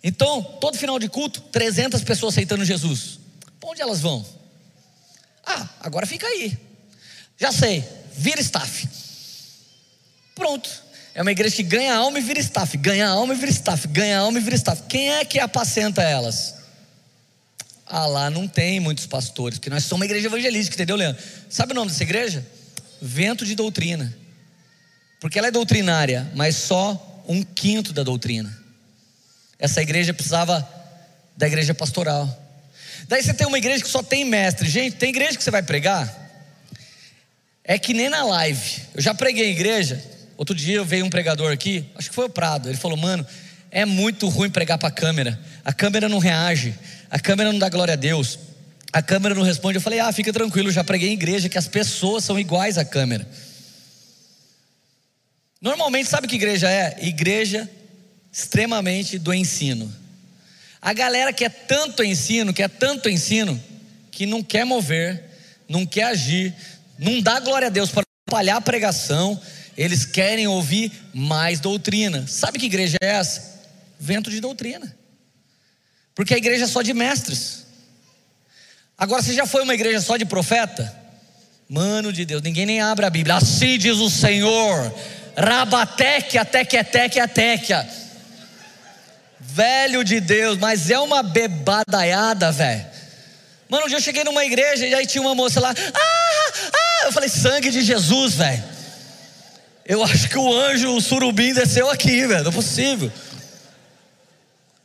Então, todo final de culto, 300 pessoas aceitando Jesus. Para onde elas vão? Ah, agora fica aí. Já sei, vira staff. Pronto. É uma igreja que ganha alma e vira staff, ganha alma e vira staff, ganha alma e vira staff. Quem é que apacenta elas? Ah, lá não tem muitos pastores, porque nós somos uma igreja evangelística, entendeu, Leandro? Sabe o nome dessa igreja? Vento de doutrina. Porque ela é doutrinária, mas só um quinto da doutrina. Essa igreja precisava da igreja pastoral. Daí você tem uma igreja que só tem mestre. Gente, tem igreja que você vai pregar? É que nem na live. Eu já preguei em igreja. Outro dia veio um pregador aqui, acho que foi o Prado. Ele falou, mano, é muito ruim pregar para a câmera. A câmera não reage, a câmera não dá glória a Deus, a câmera não responde. Eu falei, ah, fica tranquilo, já preguei em igreja que as pessoas são iguais à câmera. Normalmente, sabe que igreja é? Igreja extremamente do ensino. A galera quer tanto ensino, quer tanto ensino, que não quer mover, não quer agir, não dá glória a Deus para espalhar a pregação, eles querem ouvir mais doutrina. Sabe que igreja é essa? Vento de doutrina. Porque a igreja é só de mestres. Agora, você já foi uma igreja só de profeta? Mano de Deus, ninguém nem abre a Bíblia. Assim diz o Senhor. Rabateque, teque, teque. Velho de Deus, mas é uma bebadaiada, velho. Mano, um dia eu cheguei numa igreja e aí tinha uma moça lá. Ah, ah, eu falei, sangue de Jesus, velho. Eu acho que o anjo, o surubim desceu aqui, velho. Não é possível.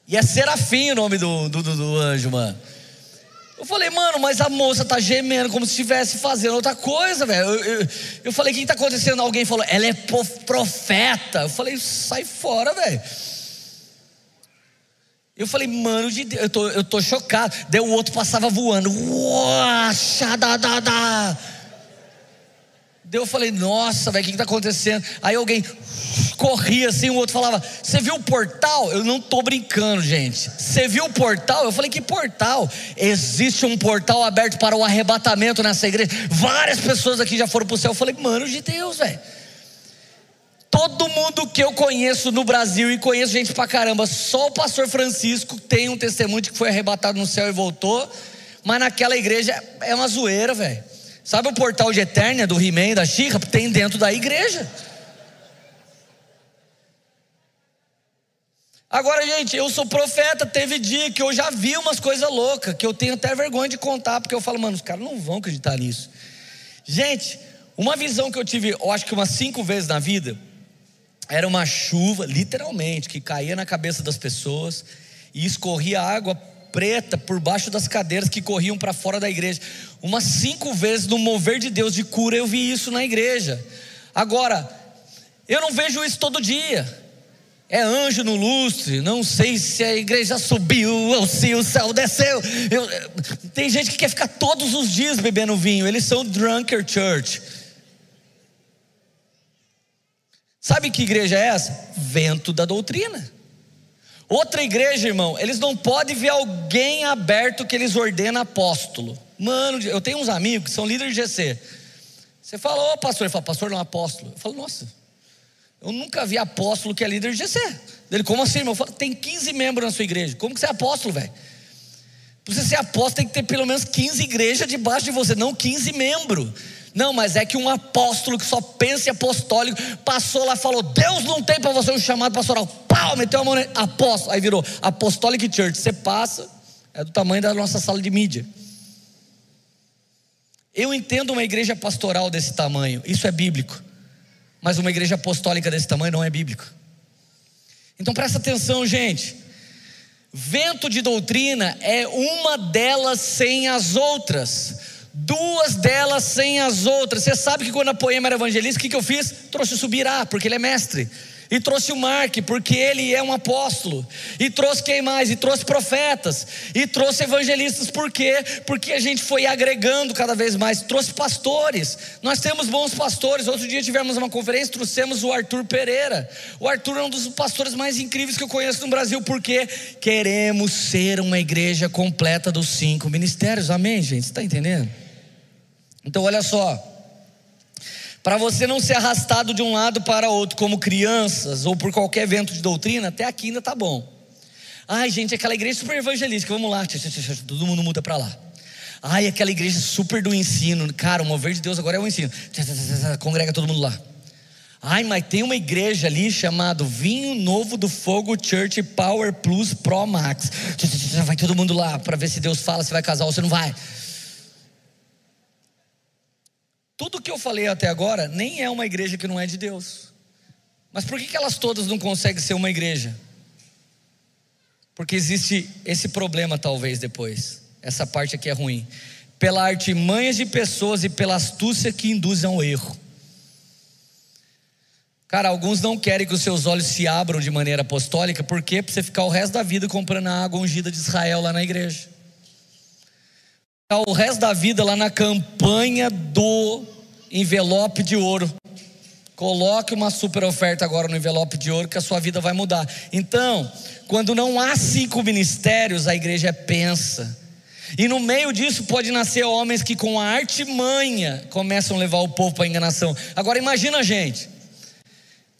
E é Serafim o nome do, do, do, do anjo, mano. Eu falei, mano, mas a moça tá gemendo como se estivesse fazendo outra coisa, velho. Eu, eu, eu, falei, o que tá acontecendo? Alguém falou, ela é profeta. Eu falei, sai fora, velho. Eu falei, mano de Deus, eu tô, eu tô chocado. Daí o outro passava voando. Uau, xadadada. Daí eu falei, nossa, velho, o que está acontecendo? Aí alguém corria assim, o outro falava, você viu o portal? Eu não estou brincando, gente. Você viu o portal? Eu falei, que portal? Existe um portal aberto para o arrebatamento nessa igreja. Várias pessoas aqui já foram para o céu. Eu falei, mano de Deus, velho. Todo mundo que eu conheço no Brasil e conheço gente pra caramba, só o pastor Francisco tem um testemunho de que foi arrebatado no céu e voltou, mas naquela igreja é uma zoeira, velho. Sabe o portal de Eternia do He-Man da Xirra? Tem dentro da igreja. Agora, gente, eu sou profeta. Teve dia que eu já vi umas coisas loucas, que eu tenho até vergonha de contar, porque eu falo, mano, os caras não vão acreditar nisso. Gente, uma visão que eu tive, eu acho que umas cinco vezes na vida, era uma chuva, literalmente, que caía na cabeça das pessoas e escorria água preta por baixo das cadeiras que corriam para fora da igreja. Umas cinco vezes no mover de Deus de cura eu vi isso na igreja. Agora, eu não vejo isso todo dia. É anjo no lustre, não sei se a igreja subiu ou se o céu desceu. Eu, tem gente que quer ficar todos os dias bebendo vinho, eles são drunker church. Sabe que igreja é essa? Vento da doutrina. Outra igreja, irmão, eles não podem ver alguém aberto que eles ordenam apóstolo. Mano, eu tenho uns amigos que são líderes de GC. Você fala, ô pastor, ele fala, pastor não é apóstolo. Eu falo, nossa, eu nunca vi apóstolo que é líder de GC. Ele, como assim, irmão? Eu falo, tem 15 membros na sua igreja. Como que você é apóstolo, velho? Para você ser apóstolo, tem que ter pelo menos 15 igrejas debaixo de você, não 15 membros. Não, mas é que um apóstolo que só pensa em apostólico passou lá e falou: Deus não tem para você um chamado pastoral. Pau, meteu a mão nele, apóstolo. Aí virou Apostolic Church. Você passa, é do tamanho da nossa sala de mídia. Eu entendo uma igreja pastoral desse tamanho, isso é bíblico. Mas uma igreja apostólica desse tamanho não é bíblico. Então presta atenção, gente. Vento de doutrina é uma delas sem as outras duas delas sem as outras. Você sabe que quando a poema era evangelista, o que, que eu fiz? Trouxe o Subirá, porque ele é mestre. E trouxe o Mark, porque ele é um apóstolo. E trouxe quem mais? E trouxe profetas. E trouxe evangelistas, por quê? Porque a gente foi agregando cada vez mais. Trouxe pastores. Nós temos bons pastores. Outro dia tivemos uma conferência, trouxemos o Arthur Pereira. O Arthur é um dos pastores mais incríveis que eu conheço no Brasil, porque queremos ser uma igreja completa dos cinco ministérios. Amém, gente? Você está entendendo? Então, olha só para você não ser arrastado de um lado para outro, como crianças ou por qualquer evento de doutrina, até aqui ainda tá bom. Ai, gente, aquela igreja super evangelística, vamos lá, todo mundo muda para lá. Ai, aquela igreja super do ensino, cara, o mover de Deus agora é o ensino. Congrega todo mundo lá. Ai, mas tem uma igreja ali chamado Vinho Novo do Fogo Church Power Plus Pro Max. Vai todo mundo lá para ver se Deus fala se vai casar ou se não vai. Tudo que eu falei até agora nem é uma igreja que não é de Deus. Mas por que, elas todas não conseguem ser uma igreja? Porque existe esse problema, talvez, depois. Essa parte aqui é ruim. Pela artimanha de pessoas e pela astúcia que induzem ao erro. Cara, alguns não querem que os seus olhos se abram de maneira apostólica, por quê? Para você ficar o resto da vida comprando a água ungida de Israel lá na igreja o resto da vida lá na campanha do envelope de ouro. Coloque uma super oferta agora no envelope de ouro que a sua vida vai mudar. Então, quando não há cinco ministérios, a igreja pensa. E no meio disso pode nascer homens que com a artimanha começam a levar o povo para a enganação. Agora imagina, gente.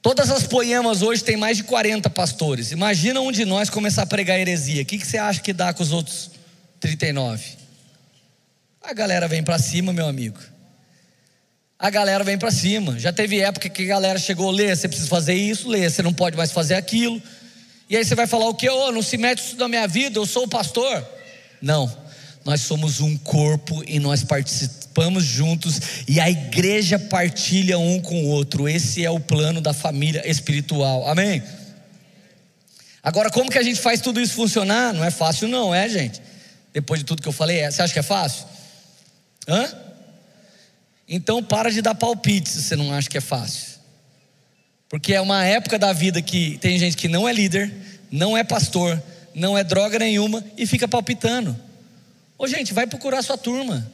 Todas as poemas hoje tem mais de 40 pastores. Imagina um de nós começar a pregar heresia. O que você acha que dá com os outros 39? A galera vem para cima, meu amigo. A galera vem para cima. Já teve época que a galera chegou, lê, você precisa fazer isso, lê, você não pode mais fazer aquilo. E aí você vai falar o que? Oh, não se mete isso na minha vida, eu sou o pastor. Não, nós somos um corpo e nós participamos juntos e a igreja partilha um com o outro. Esse é o plano da família espiritual. Amém? Agora, como que a gente faz tudo isso funcionar? Não é fácil, não, é, gente? Depois de tudo que eu falei, é. você acha que é fácil? Hã? Então para de dar palpite se você não acha que é fácil. Porque é uma época da vida que tem gente que não é líder, não é pastor, não é droga nenhuma e fica palpitando. Ô gente, vai procurar sua turma.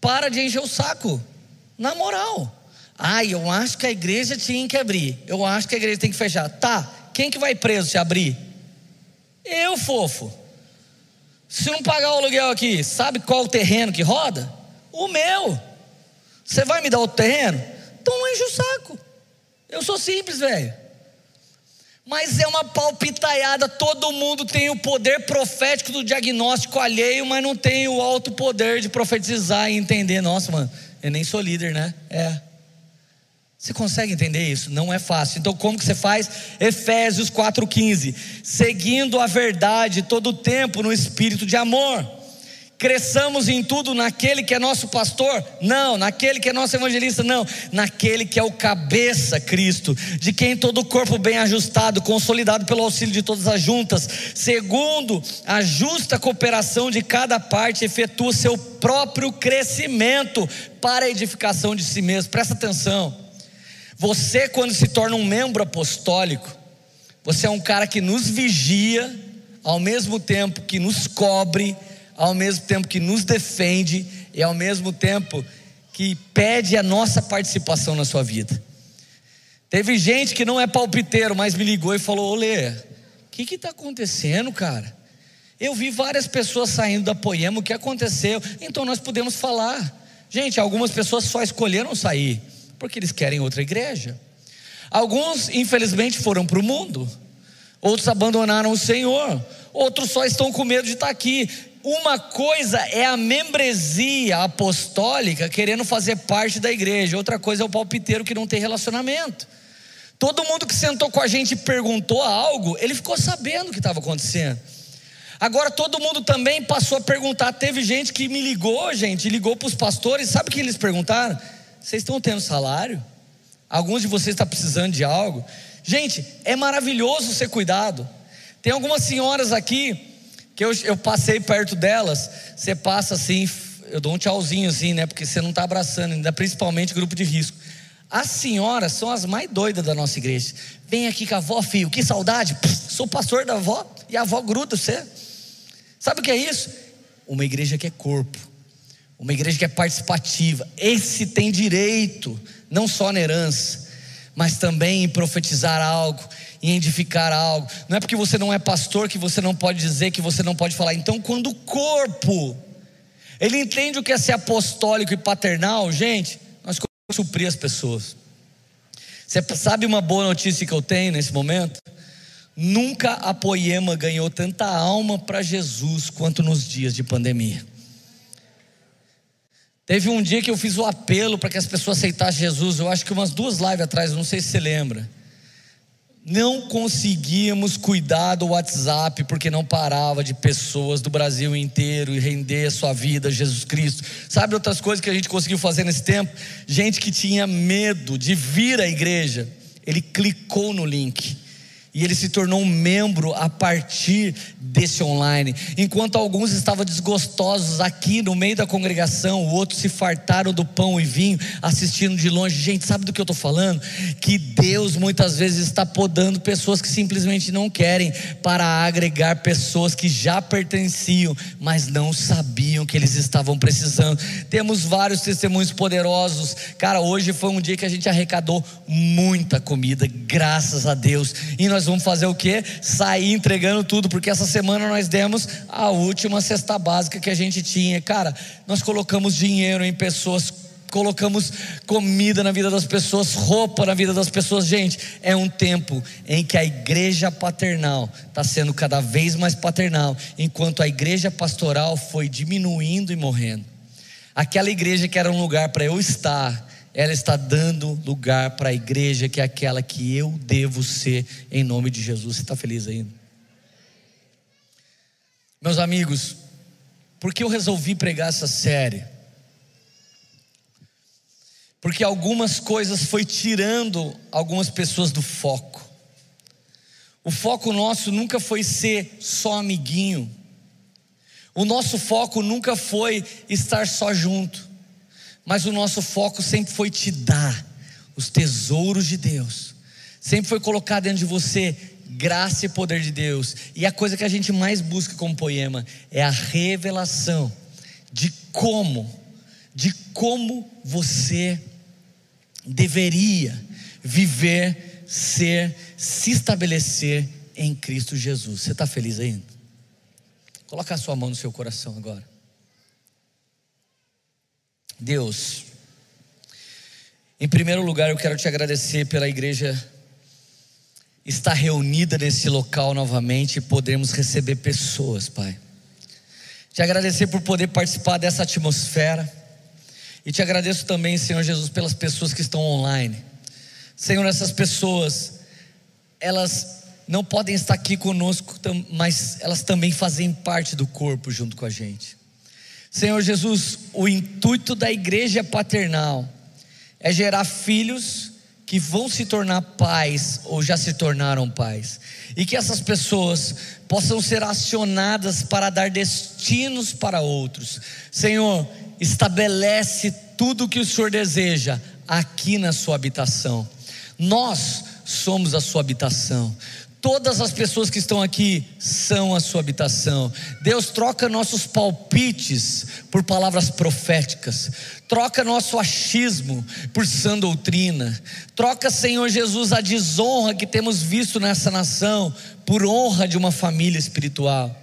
Para de encher o saco. Na moral. Ah, eu acho que a igreja tinha que abrir. Eu acho que a igreja tem que fechar. Tá, quem que vai preso se abrir? Eu, fofo. Se não pagar o aluguel aqui, sabe qual o terreno que roda? O meu. Você vai me dar o terreno? Então enche o saco. Eu sou simples, velho. Mas é uma palpitaiada, todo mundo tem o poder profético do diagnóstico alheio, mas não tem o alto poder de profetizar e entender. Nossa, mano, eu nem sou líder, né? É. Você consegue entender isso? Não é fácil. Então, como que você faz? Efésios 4,15. Seguindo a verdade todo o tempo no espírito de amor. Cresçamos em tudo naquele que é nosso pastor? Não. Naquele que é nosso evangelista? Não. Naquele que é o cabeça, Cristo, de quem todo o corpo bem ajustado, consolidado pelo auxílio de todas as juntas, segundo a justa cooperação de cada parte, efetua seu próprio crescimento para a edificação de si mesmo. Presta atenção. Você, quando se torna um membro apostólico, você é um cara que nos vigia, ao mesmo tempo que nos cobre, ao mesmo tempo que nos defende e ao mesmo tempo que pede a nossa participação na sua vida. Teve gente que não é palpiteiro, mas me ligou e falou: Olê, o que está acontecendo, cara? Eu vi várias pessoas saindo da Poema, o que aconteceu? Então nós podemos falar. Gente, algumas pessoas só escolheram sair porque eles querem outra igreja. Alguns, infelizmente, foram para o mundo, outros abandonaram o Senhor, outros só estão com medo de estar aqui. Uma coisa é a membresia apostólica querendo fazer parte da igreja, outra coisa é o palpiteiro que não tem relacionamento. Todo mundo que sentou com a gente e perguntou algo, ele ficou sabendo o que estava acontecendo. Agora todo mundo também passou a perguntar. Teve gente que me ligou, gente, ligou para os pastores. Sabe o que eles perguntaram? Vocês estão tendo salário? Alguns de vocês estão precisando de algo? Gente, é maravilhoso ser cuidado. Tem algumas senhoras aqui que eu, eu passei perto delas. Você passa assim, eu dou um tchauzinho assim, né? Porque você não está abraçando, ainda principalmente grupo de risco. As senhoras são as mais doidas da nossa igreja. Vem aqui com a avó, filho, que saudade. Sou pastor da avó e a avó gruda você. Sabe o que é isso? Uma igreja que é corpo, uma igreja que é participativa. Esse tem direito, não só na herança, mas também em profetizar algo, em edificar algo. Não é porque você não é pastor que você não pode dizer, que você não pode falar. Então, quando o corpo, ele entende o que é ser apostólico e paternal, gente, nós suprir as pessoas. Você sabe uma boa notícia que eu tenho nesse momento? Nunca a Poema ganhou tanta alma para Jesus quanto nos dias de pandemia. Teve um dia que eu fiz o apelo para que as pessoas aceitassem Jesus, eu acho que umas duas lives atrás, não sei se você lembra não conseguíamos cuidar do WhatsApp porque não parava de pessoas do Brasil inteiro e render a sua vida a Jesus Cristo. Sabe outras coisas que a gente conseguiu fazer nesse tempo? Gente que tinha medo de vir à igreja, ele clicou no link e ele se tornou um membro a partir desse online. Enquanto alguns estavam desgostosos aqui no meio da congregação, outros se fartaram do pão e vinho, assistindo de longe. Gente, sabe do que eu estou falando? Que Deus muitas vezes está podando pessoas que simplesmente não querem, para agregar pessoas que já pertenciam, mas não sabiam que eles estavam precisando. Temos vários testemunhos poderosos. Cara, hoje foi um dia que a gente arrecadou muita comida, graças a Deus. E nós vamos fazer o que? Sair entregando tudo, porque essa semana nós demos a última cesta básica que a gente tinha. Cara, nós colocamos dinheiro em pessoas colocamos comida na vida das pessoas, roupa na vida das pessoas. Gente, é um tempo em que a igreja paternal está sendo cada vez mais paternal, enquanto a igreja pastoral foi diminuindo e morrendo. Aquela igreja que era um lugar para eu estar, ela está dando lugar para a igreja que é aquela que eu devo ser em nome de Jesus. Você está feliz ainda? Meus amigos, por que eu resolvi pregar essa série? Porque algumas coisas foi tirando algumas pessoas do foco. O foco nosso nunca foi ser só amiguinho. O nosso foco nunca foi estar só junto mas o nosso foco sempre foi te dar os tesouros de Deus, sempre foi colocar dentro de você graça e poder de Deus, e a coisa que a gente mais busca como poema é a revelação de como, de como você deveria viver, ser, se estabelecer em Cristo Jesus. Você está feliz ainda? Coloca a sua mão no seu coração agora. Deus, em primeiro lugar eu quero te agradecer pela igreja estar reunida nesse local novamente e podermos receber pessoas, Pai. Te agradecer por poder participar dessa atmosfera. E te agradeço também, Senhor Jesus, pelas pessoas que estão online. Senhor, essas pessoas, elas não podem estar aqui conosco, mas elas também fazem parte do corpo junto com a gente. Senhor Jesus, o intuito da igreja paternal é gerar filhos que vão se tornar pais ou já se tornaram pais, e que essas pessoas possam ser acionadas para dar destinos para outros. Senhor, estabelece tudo o que o Senhor deseja aqui na sua habitação. Nós somos a sua habitação. Todas as pessoas que estão aqui são a sua habitação. Deus troca nossos palpites por palavras proféticas, troca nosso achismo por sã doutrina, troca, Senhor Jesus, a desonra que temos visto nessa nação por honra de uma família espiritual.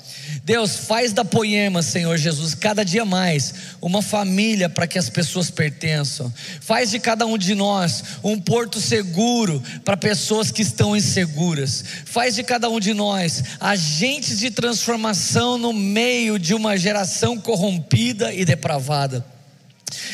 Deus, faz da Poema, Senhor Jesus, cada dia mais uma família para que as pessoas pertençam. Faz de cada um de nós um porto seguro para pessoas que estão inseguras. Faz de cada um de nós agentes de transformação no meio de uma geração corrompida e depravada.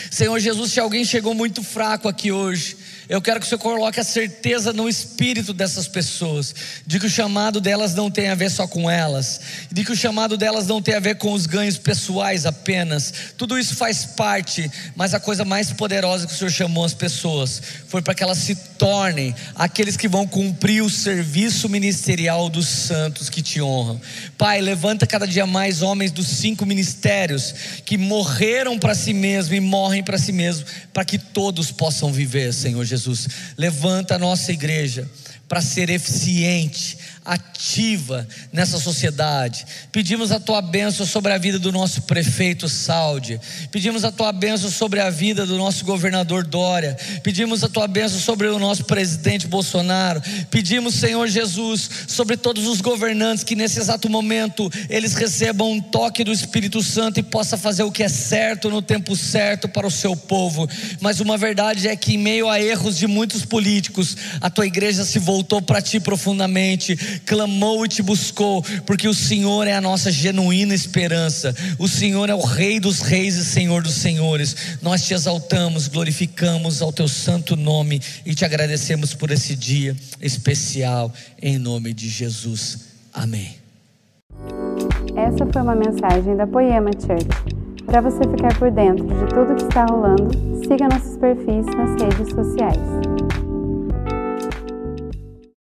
Senhor Jesus, se alguém chegou muito fraco aqui hoje, eu quero que Senhor coloque a certeza no espírito dessas pessoas, de que o chamado delas não tem a ver só com elas, de que o chamado delas não tem a ver com os ganhos pessoais apenas. Tudo isso faz parte, mas a coisa mais poderosa que o Senhor chamou as pessoas foi para que elas se tornem aqueles que vão cumprir o serviço ministerial dos santos que te honram. Pai, levanta cada dia mais homens dos cinco ministérios que morreram para si mesmo e morrem para si mesmo, para que todos possam viver, Senhor Jesus. Jesus. Levanta a nossa igreja para ser eficiente, ativa nessa sociedade. Pedimos a tua bênção sobre a vida do nosso prefeito Saldi. Pedimos a tua bênção sobre a vida do nosso governador Dória. Pedimos a tua bênção sobre o nosso presidente Bolsonaro. Pedimos, Senhor Jesus, sobre todos os governantes que nesse exato momento eles recebam um toque do Espírito Santo e possa fazer o que é certo no tempo certo para o seu povo. Mas uma verdade é que em meio a erros de muitos políticos, a tua igreja se voltou para ti profundamente clamou e te buscou, porque o Senhor é a nossa genuína esperança, o Senhor é o Rei dos Reis e Senhor dos Senhores. Nós te exaltamos, glorificamos ao teu santo nome e te agradecemos por esse dia especial, em nome de Jesus. Amém. Essa foi uma mensagem da Poema Church. Para você ficar por dentro de tudo que está rolando, siga nossos perfis nas redes sociais.